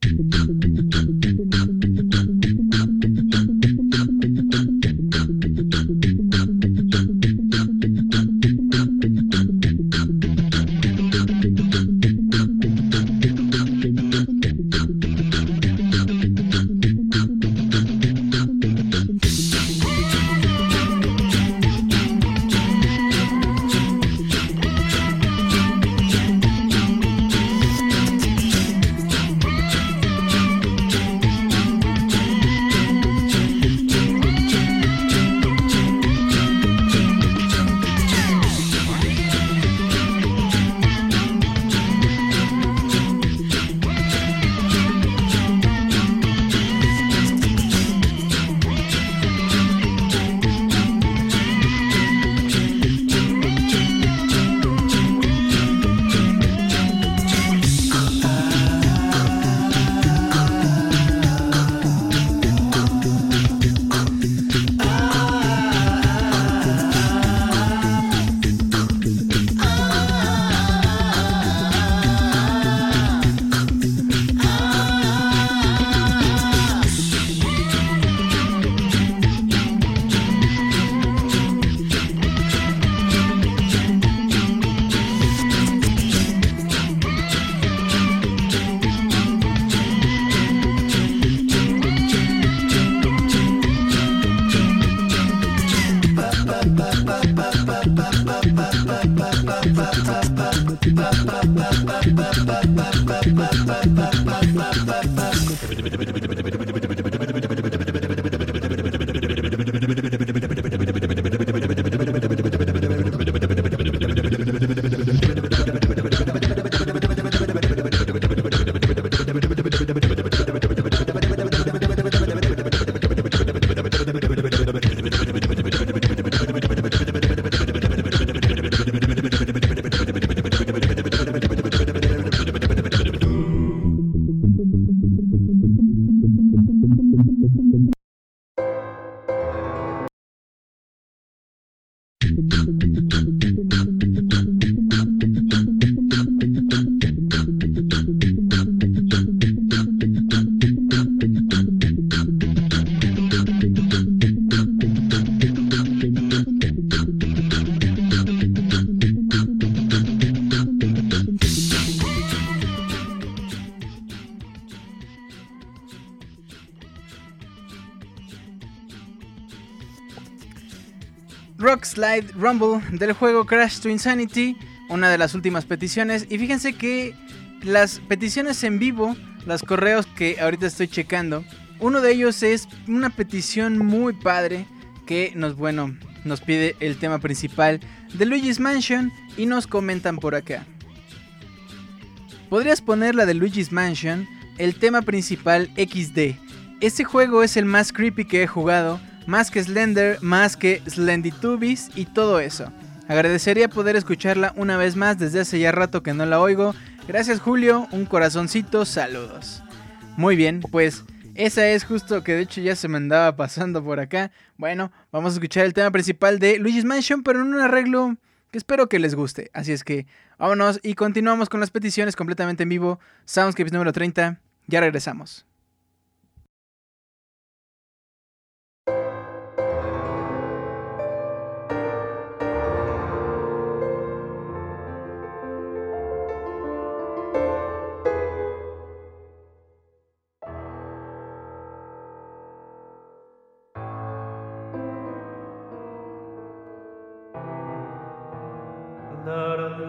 Bop, bop, bop, bop. Rumble del juego Crash to Insanity, una de las últimas peticiones. Y fíjense que las peticiones en vivo, los correos que ahorita estoy checando, uno de ellos es una petición muy padre que nos, bueno, nos pide el tema principal de Luigi's Mansion y nos comentan por acá. Podrías poner la de Luigi's Mansion, el tema principal XD. Este juego es el más creepy que he jugado, más que Slender, más que Slendytubbies y todo eso. Agradecería poder escucharla una vez más desde hace ya rato que no la oigo. Gracias Julio, un corazoncito, saludos. Muy bien, pues esa es justo que de hecho ya se me andaba pasando por acá. Bueno, vamos a escuchar el tema principal de Luigi's Mansion, pero en un arreglo que espero que les guste. Así es que vámonos y continuamos con las peticiones completamente en vivo. Soundscapes número 30. Ya regresamos.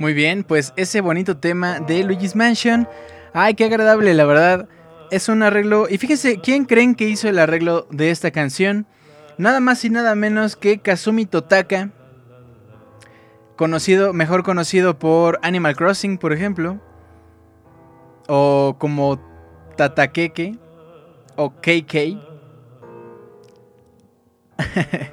Muy bien, pues ese bonito tema de Luigi's Mansion. Ay, qué agradable, la verdad. Es un arreglo. Y fíjense, ¿quién creen que hizo el arreglo de esta canción? Nada más y nada menos que Kazumi Totaka. Conocido, mejor conocido por Animal Crossing, por ejemplo. O como Tatakeke. O KK.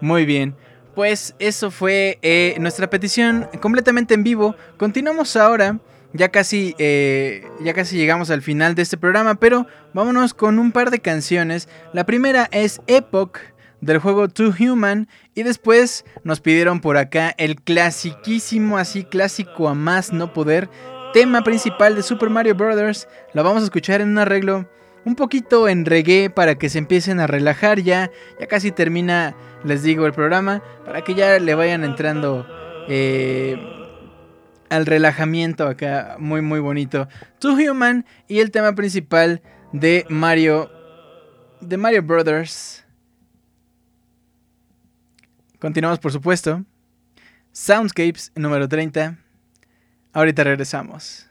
Muy bien. Pues eso fue eh, nuestra petición completamente en vivo. Continuamos ahora. Ya casi, eh, ya casi llegamos al final de este programa, pero vámonos con un par de canciones. La primera es Epoch del juego Too Human y después nos pidieron por acá el clasiquísimo, así clásico a más no poder, tema principal de Super Mario Bros. Lo vamos a escuchar en un arreglo un poquito en reggae para que se empiecen a relajar ya. Ya casi termina, les digo, el programa para que ya le vayan entrando eh, al relajamiento acá, muy muy bonito. Too Human y el tema principal de Mario, de Mario Brothers. Continuamos, por supuesto. Soundscapes número 30. Ahorita regresamos.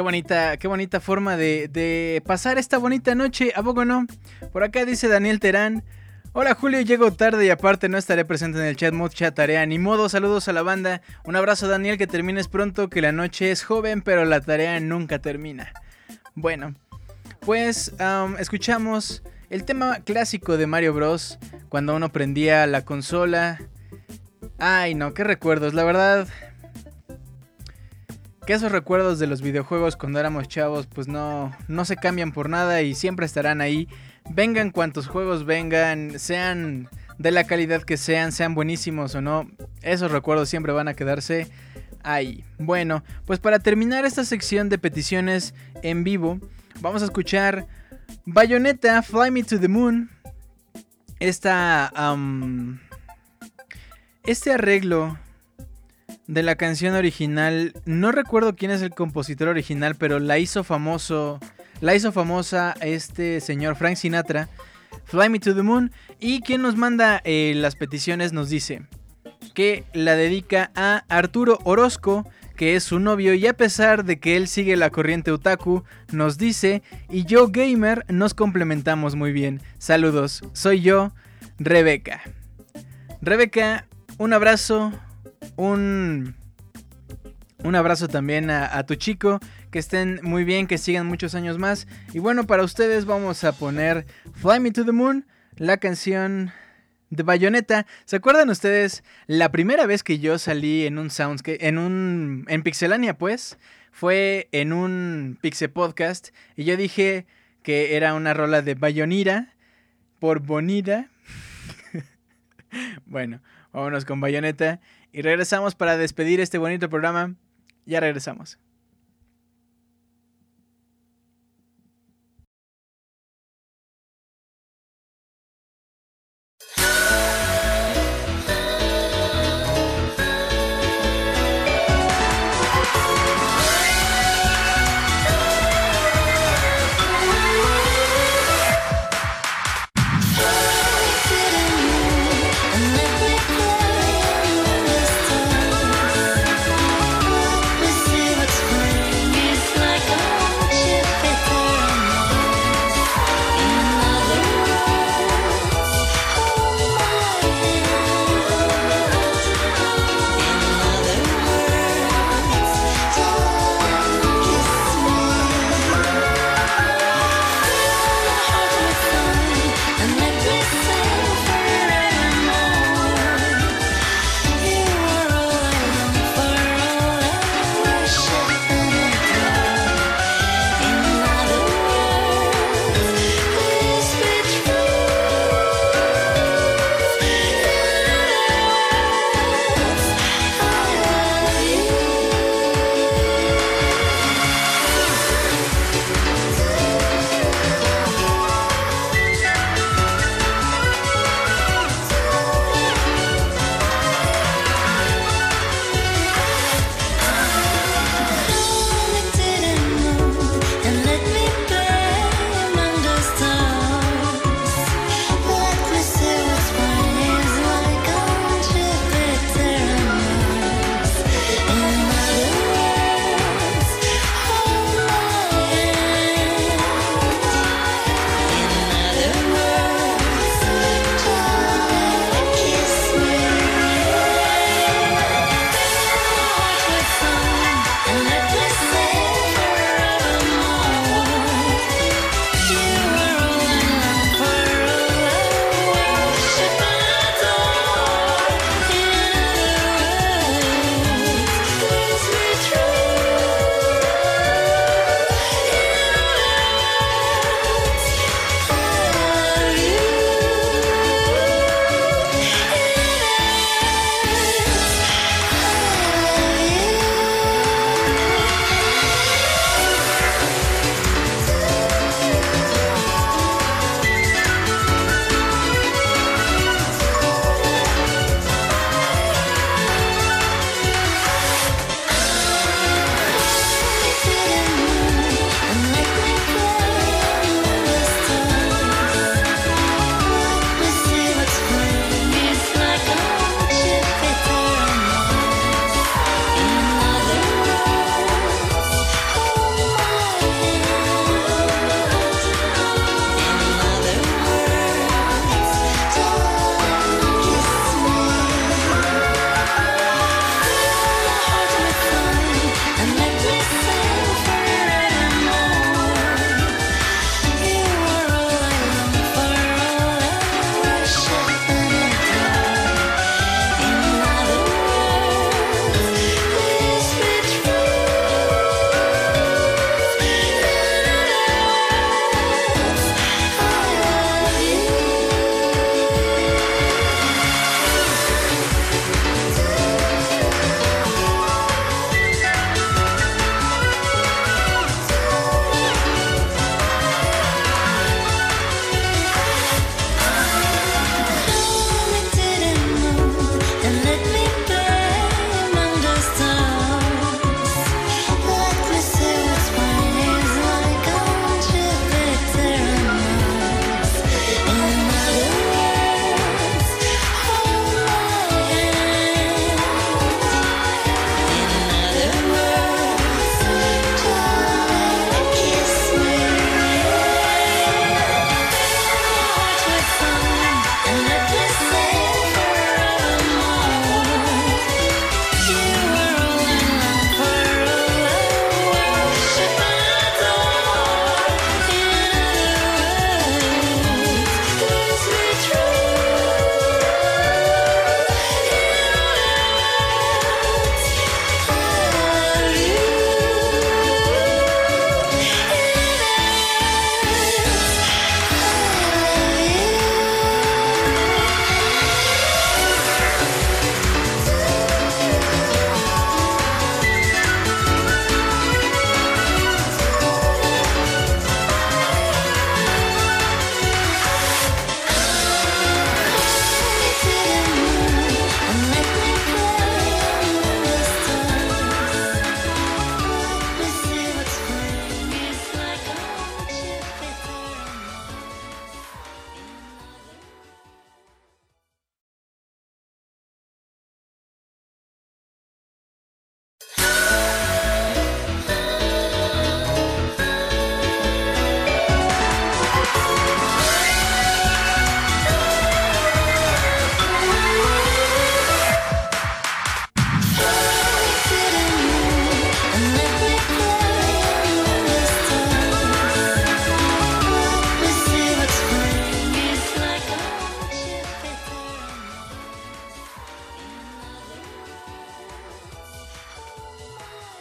Qué bonita, qué bonita forma de, pasar esta bonita noche, ¿a poco no? Por acá dice Daniel Terán. Hola Julio, llego tarde y aparte no estaré presente en el chat mucha tarea, ni modo, saludos a la banda. Un abrazo Daniel, que termines pronto, que la noche es joven, pero la tarea nunca termina. Bueno, pues escuchamos el tema clásico de Mario Bros. Cuando uno prendía la consola. Ay no, qué recuerdos, la verdad. Que esos recuerdos de los videojuegos cuando éramos chavos pues no, no se cambian por nada y siempre estarán ahí vengan cuantos juegos vengan, sean de la calidad que sean, sean buenísimos o no, esos recuerdos siempre van a quedarse ahí. Bueno, pues para terminar esta sección de peticiones en vivo, vamos a escuchar Bayonetta Fly Me to the Moon. Esta, este arreglo de la canción original, no recuerdo quién es el compositor original, pero la hizo famoso la hizo famosa este señor Frank Sinatra, Fly Me to the Moon, y quien nos manda eh, las peticiones nos dice que la dedica a Arturo Orozco, que es su novio, y a pesar de que él sigue la corriente otaku, nos dice, y yo gamer nos complementamos muy bien. Saludos, soy yo, Rebeca. Rebeca, un abrazo, un, un abrazo también a tu chico que estén muy bien, que sigan muchos años más. Y bueno, para ustedes vamos a poner Fly Me to the Moon, la canción de Bayonetta. ¿Se acuerdan ustedes la primera vez que yo salí en un Soundscape, en un en Pixelania pues, fue en un Pixel Podcast y yo dije que era una rola de Bayonira por Bonita. bueno, vámonos con Bayonetta y regresamos para despedir este bonito programa. Ya regresamos.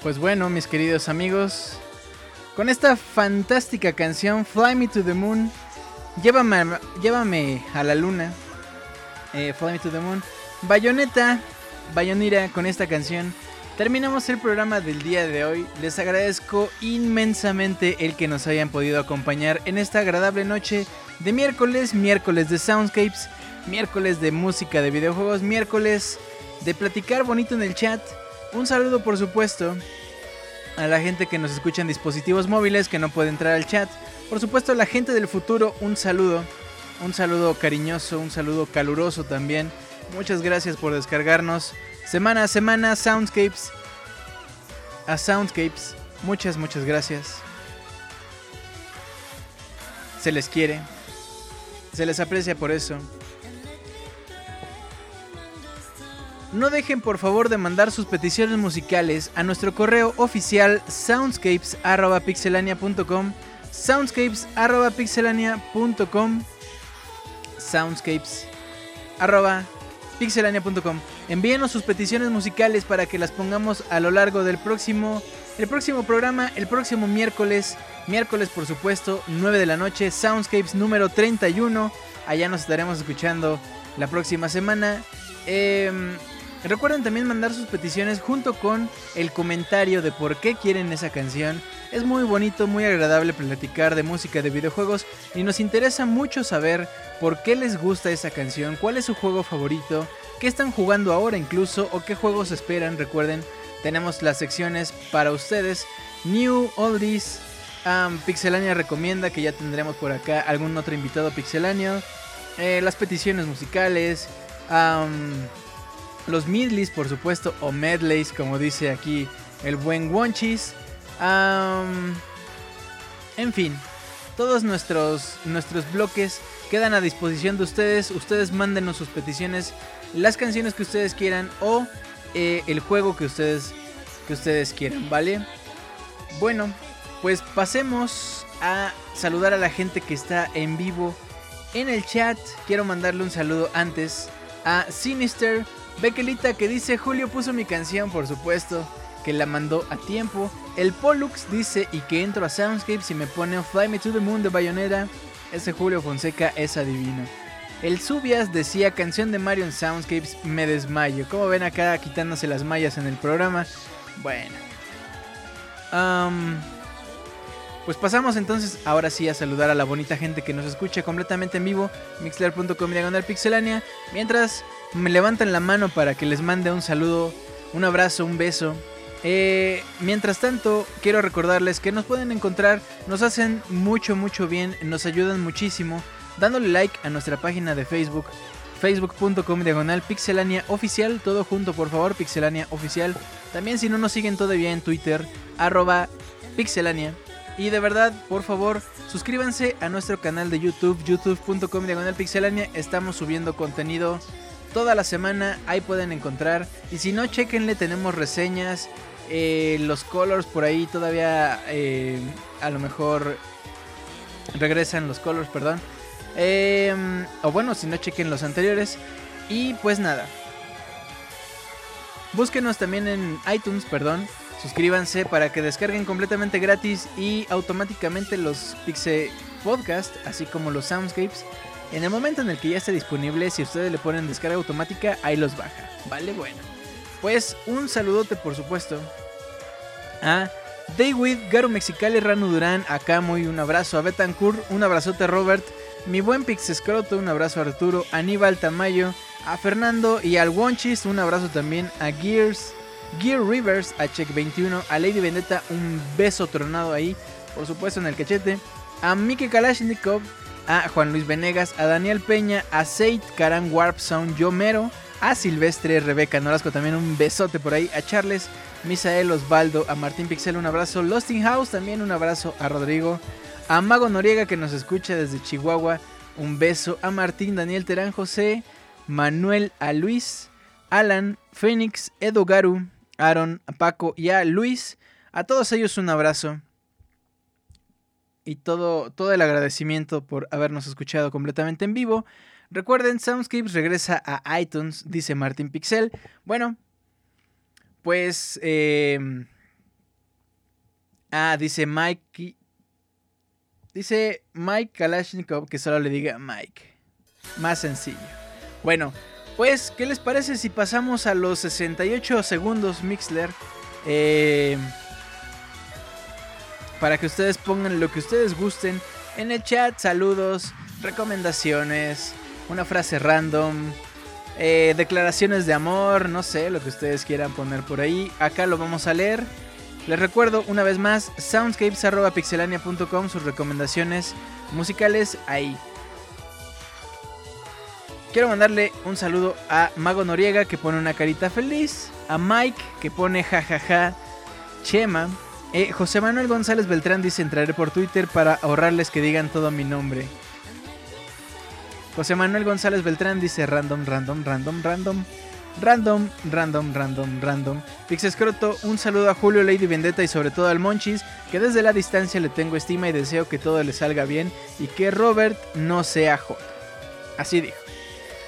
Pues bueno, mis queridos amigos, con esta fantástica canción Fly Me to the Moon, llévame, llévame a la luna, eh, Fly Me to the Moon, Bayonetta, Bayonira con esta canción. Terminamos el programa del día de hoy. Les agradezco inmensamente el que nos hayan podido acompañar en esta agradable noche de miércoles, miércoles de Soundscapes, miércoles de música de videojuegos, miércoles de platicar bonito en el chat. Un saludo por supuesto a la gente que nos escucha en dispositivos móviles que no puede entrar al chat. Por supuesto a la gente del futuro, un saludo. Un saludo cariñoso, un saludo caluroso también. Muchas gracias por descargarnos semana a semana Soundscapes. A Soundscapes. Muchas, muchas gracias. Se les quiere. Se les aprecia por eso. No dejen por favor de mandar sus peticiones musicales a nuestro correo oficial soundscapes.pixelania.com soundscapes.pixelania.com soundscapes.pixelania.com Envíenos sus peticiones musicales para que las pongamos a lo largo del próximo, el próximo programa, el próximo miércoles, miércoles por supuesto, 9 de la noche, Soundscapes número 31. Allá nos estaremos escuchando la próxima semana. Eh, Recuerden también mandar sus peticiones junto con el comentario de por qué quieren esa canción. Es muy bonito, muy agradable platicar de música de videojuegos y nos interesa mucho saber por qué les gusta esa canción, cuál es su juego favorito, qué están jugando ahora incluso o qué juegos esperan. Recuerden, tenemos las secciones para ustedes. New Oldies, um, Pixelania recomienda que ya tendremos por acá algún otro invitado pixeláneo. Eh, las peticiones musicales. Um, los midleys, por supuesto, o medleys, como dice aquí el buen Wonchis. en fin, todos nuestros, nuestros bloques quedan a disposición de ustedes. Ustedes mándenos sus peticiones, las canciones que ustedes quieran o eh, el juego que ustedes, que ustedes quieran, ¿vale? Bueno, pues pasemos a saludar a la gente que está en vivo en el chat. Quiero mandarle un saludo antes a Sinister, Bequelita que dice Julio puso mi canción, por supuesto, que la mandó a tiempo. El Pollux dice y que entro a Soundscapes y me pone Fly Me to the Moon de Bayonetta. Ese Julio Fonseca es adivino. El Subias decía canción de Mario en Soundscapes, me desmayo. Como ven acá quitándose las mallas en el programa. Bueno. pues pasamos entonces ahora sí a saludar a la bonita gente que nos escucha completamente en vivo. Mixler.com diagonal pixelania. Mientras me levantan la mano para que les mande un saludo, un abrazo, un beso. Eh, mientras tanto, quiero recordarles que nos pueden encontrar, nos hacen mucho, mucho bien, nos ayudan muchísimo, dándole like a nuestra página de Facebook, facebook.com diagonal pixelania oficial, todo junto por favor, pixelania oficial. También si no nos siguen todavía en Twitter, arroba pixelania. Y de verdad, por favor, suscríbanse a nuestro canal de YouTube, youtube.com diagonal pixelania. Estamos subiendo contenido toda la semana. Ahí pueden encontrar. Y si no, chequenle, tenemos reseñas. Eh, los colors por ahí todavía eh, a lo mejor regresan los colors, perdón. Em, o bueno, si no, chequen los anteriores. Y pues nada. Búsquenos también en iTunes, perdón. Suscríbanse para que descarguen completamente gratis y automáticamente los Pixel Podcast, así como los Soundscapes. En el momento en el que ya esté disponible, si ustedes le ponen descarga automática, ahí los baja. Vale, bueno. Pues un saludote, por supuesto, a David, Garo Mexicali, Ranu Durán, a Camo y un abrazo a Betancourt, un abrazote a Robert, mi buen Pixescroto, un abrazo a Arturo, a Aníbal Tamayo, a Fernando y al Wonchis, un abrazo también a Gears, Gear Rivers, a Check21, a Lady Vendetta, un beso tronado ahí, por supuesto en el cachete, a Miki Kalashnikov, a Juan Luis Venegas, a Daniel Peña, a Seit, Karan Warp Sound, Yomero, a Silvestre, Rebeca Nolasco, también un besote por ahí, a Charles, Misael Osvaldo, a Martín Pixel, un abrazo, Losting House, también un abrazo a Rodrigo, a Mago Noriega que nos escucha desde Chihuahua, un beso, a Martín, Daniel Terán, José, Manuel, a Luis, Alan, Fénix, Edo Garu, Aaron, a Paco y a Luis, a todos ellos un abrazo y todo, todo el agradecimiento por habernos escuchado completamente en vivo. Recuerden, Soundscapes regresa a iTunes, dice Martin Pixel. Bueno, pues em, Ah, dice Mike. Dice Mike Kalashnikov que solo le diga Mike. Más sencillo. Bueno, pues, ¿qué les parece si pasamos a los 68 segundos Mixler? Eh, para que ustedes pongan lo que ustedes gusten en el chat. Saludos, recomendaciones, una frase random, eh, declaraciones de amor, no sé, lo que ustedes quieran poner por ahí. Acá lo vamos a leer. Les recuerdo una vez más, soundscapes.pixelania.com, sus recomendaciones musicales ahí. Quiero mandarle un saludo a Mago Noriega que pone una carita feliz, a Mike que pone jajaja, Chema, eh, José Manuel González Beltrán dice entraré por Twitter para ahorrarles que digan todo mi nombre. José Manuel González Beltrán dice random, random, random, random. Random, random, random, random. Pixescroto, un saludo a Julio, Lady Vendetta y sobre todo al Monchis, que desde la distancia le tengo estima y deseo que todo le salga bien y que Robert no sea hot. Así dijo.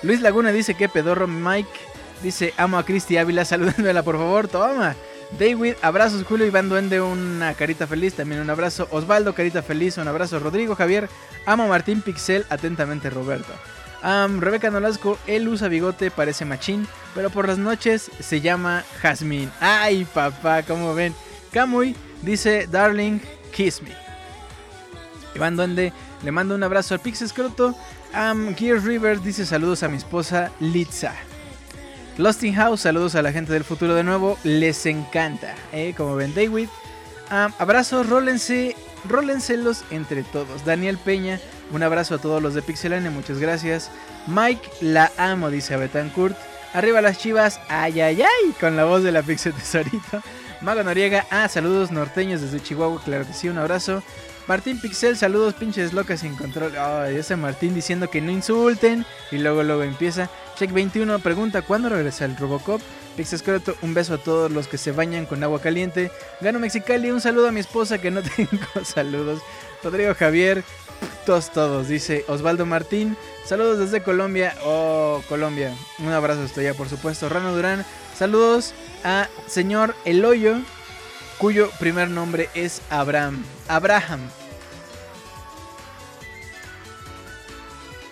Luis Laguna dice que pedorro Mike. Dice, amo a Cristi Ávila, saludándola por favor, toma. David, abrazos Julio, Iván Duende, una carita feliz, también un abrazo. Osvaldo, carita feliz, un abrazo. Rodrigo, Javier, amo Martín Pixel, atentamente Roberto. Rebeca Nolasco, él usa bigote, parece machín, pero por las noches se llama Jazmín. Ay, papá, como ven. Camuy dice, darling, kiss me. Iván Duende, le mando un abrazo al Pixel Scroto. Um, Gear River dice saludos a mi esposa Litza. Lost in House, saludos a la gente del futuro de nuevo, les encanta, ¿eh? como ven David. abrazos, rólense, rólenselos entre todos. Daniel Peña, un abrazo a todos los de Pixelane, muchas gracias. Mike, la amo, dice Betancourt. Arriba las chivas, ay, ay, ay, con la voz de la Pixel Tesorito. Mago Noriega, ah, saludos norteños desde Chihuahua, claro que sí, un abrazo. Martín Pixel, saludos pinches locas sin control. Ay, ese Martín diciendo que no insulten. Y luego, luego empieza. Check21 pregunta, ¿cuándo regresa el Robocop? Pixescroto, un beso a todos los que se bañan con agua caliente. Gano Mexicali, un saludo a mi esposa que no tengo saludos. Rodrigo Javier, todos, todos, dice Osvaldo Martín. Saludos desde Colombia. Oh, Colombia. Un abrazo estoy ya, por supuesto. Rano Durán, saludos a señor Eloyo cuyo primer nombre es Abraham. Abraham.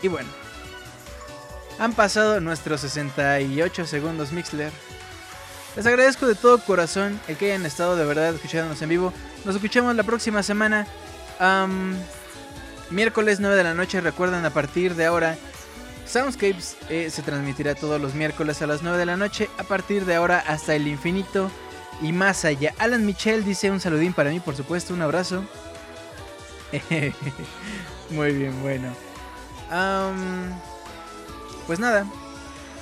Y bueno, han pasado nuestros 68 segundos Mixler. Les agradezco de todo corazón el que hayan estado de verdad escuchándonos en vivo. Nos escuchamos la próxima semana. miércoles 9 de la noche, recuerden a partir de ahora. Soundscapes eh, se transmitirá todos los miércoles a las 9 de la noche. A partir de ahora hasta el infinito y más allá. Alan Michel dice un saludín para mí, por supuesto, un abrazo. Muy bien, bueno. pues nada,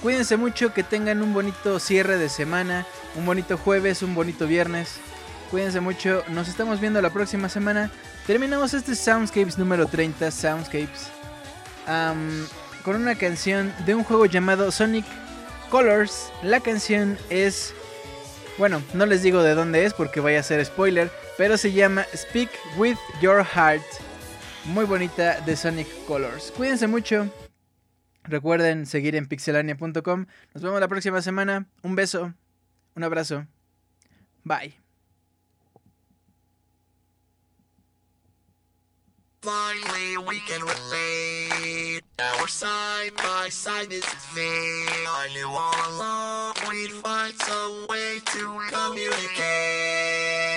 cuídense mucho, que tengan un bonito cierre de semana, un bonito jueves, un bonito viernes. Cuídense mucho, nos estamos viendo la próxima semana. Terminamos este Soundscapes número 30, Soundscapes, con una canción de un juego llamado Sonic Colors. La canción es bueno, no les digo de dónde es porque vaya a ser spoiler, pero se llama Speak with Your Heart. Muy bonita de Sonic Colors. Cuídense mucho. Recuerden seguir en pixelania.com. Nos vemos la próxima semana. Un beso. Un abrazo. Bye. Finally, we can relate. Our side by side is fate. I knew all along we'd find some way to communicate.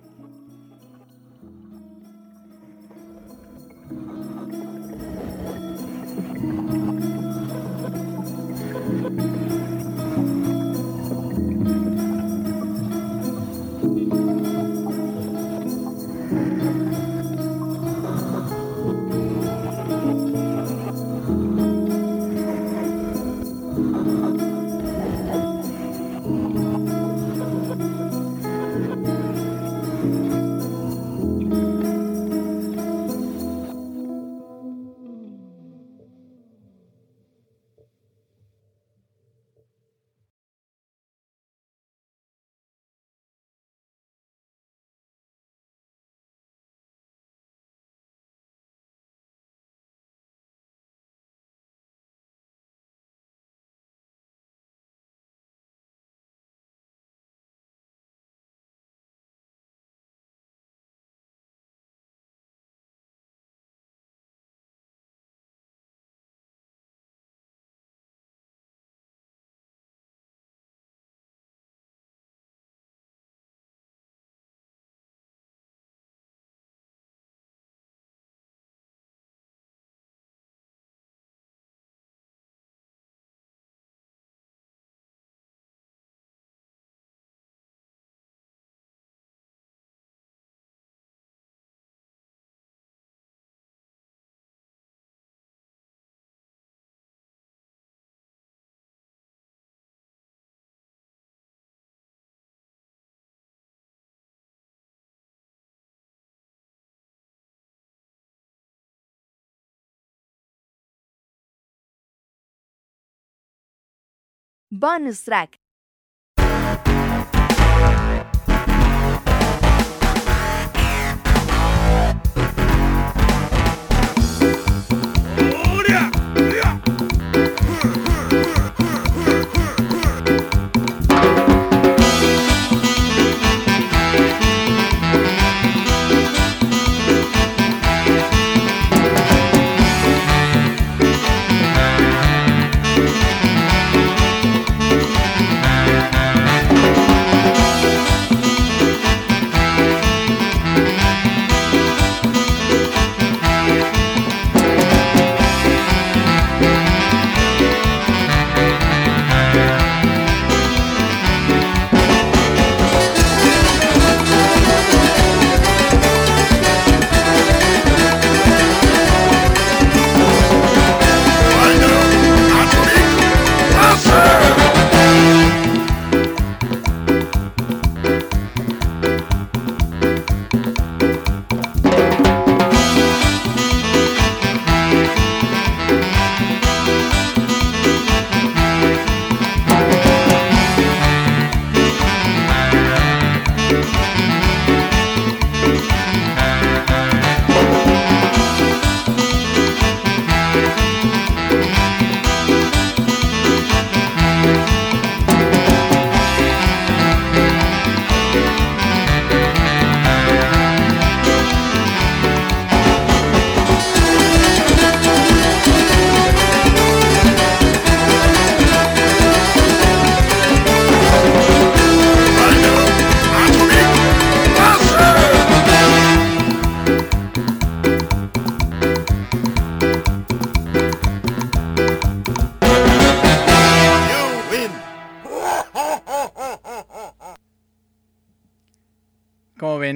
bonustrack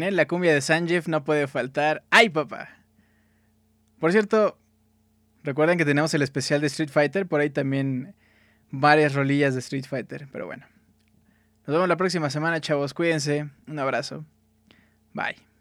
track. la cumbia de Sanjeev no puede faltar. ¡Ay, papá! Por cierto, recuerden que tenemos el especial de Street Fighter, por ahí también varias rolillas de Street Fighter, pero bueno. Nos vemos la próxima semana, chavos. Cuídense. Un abrazo. Bye.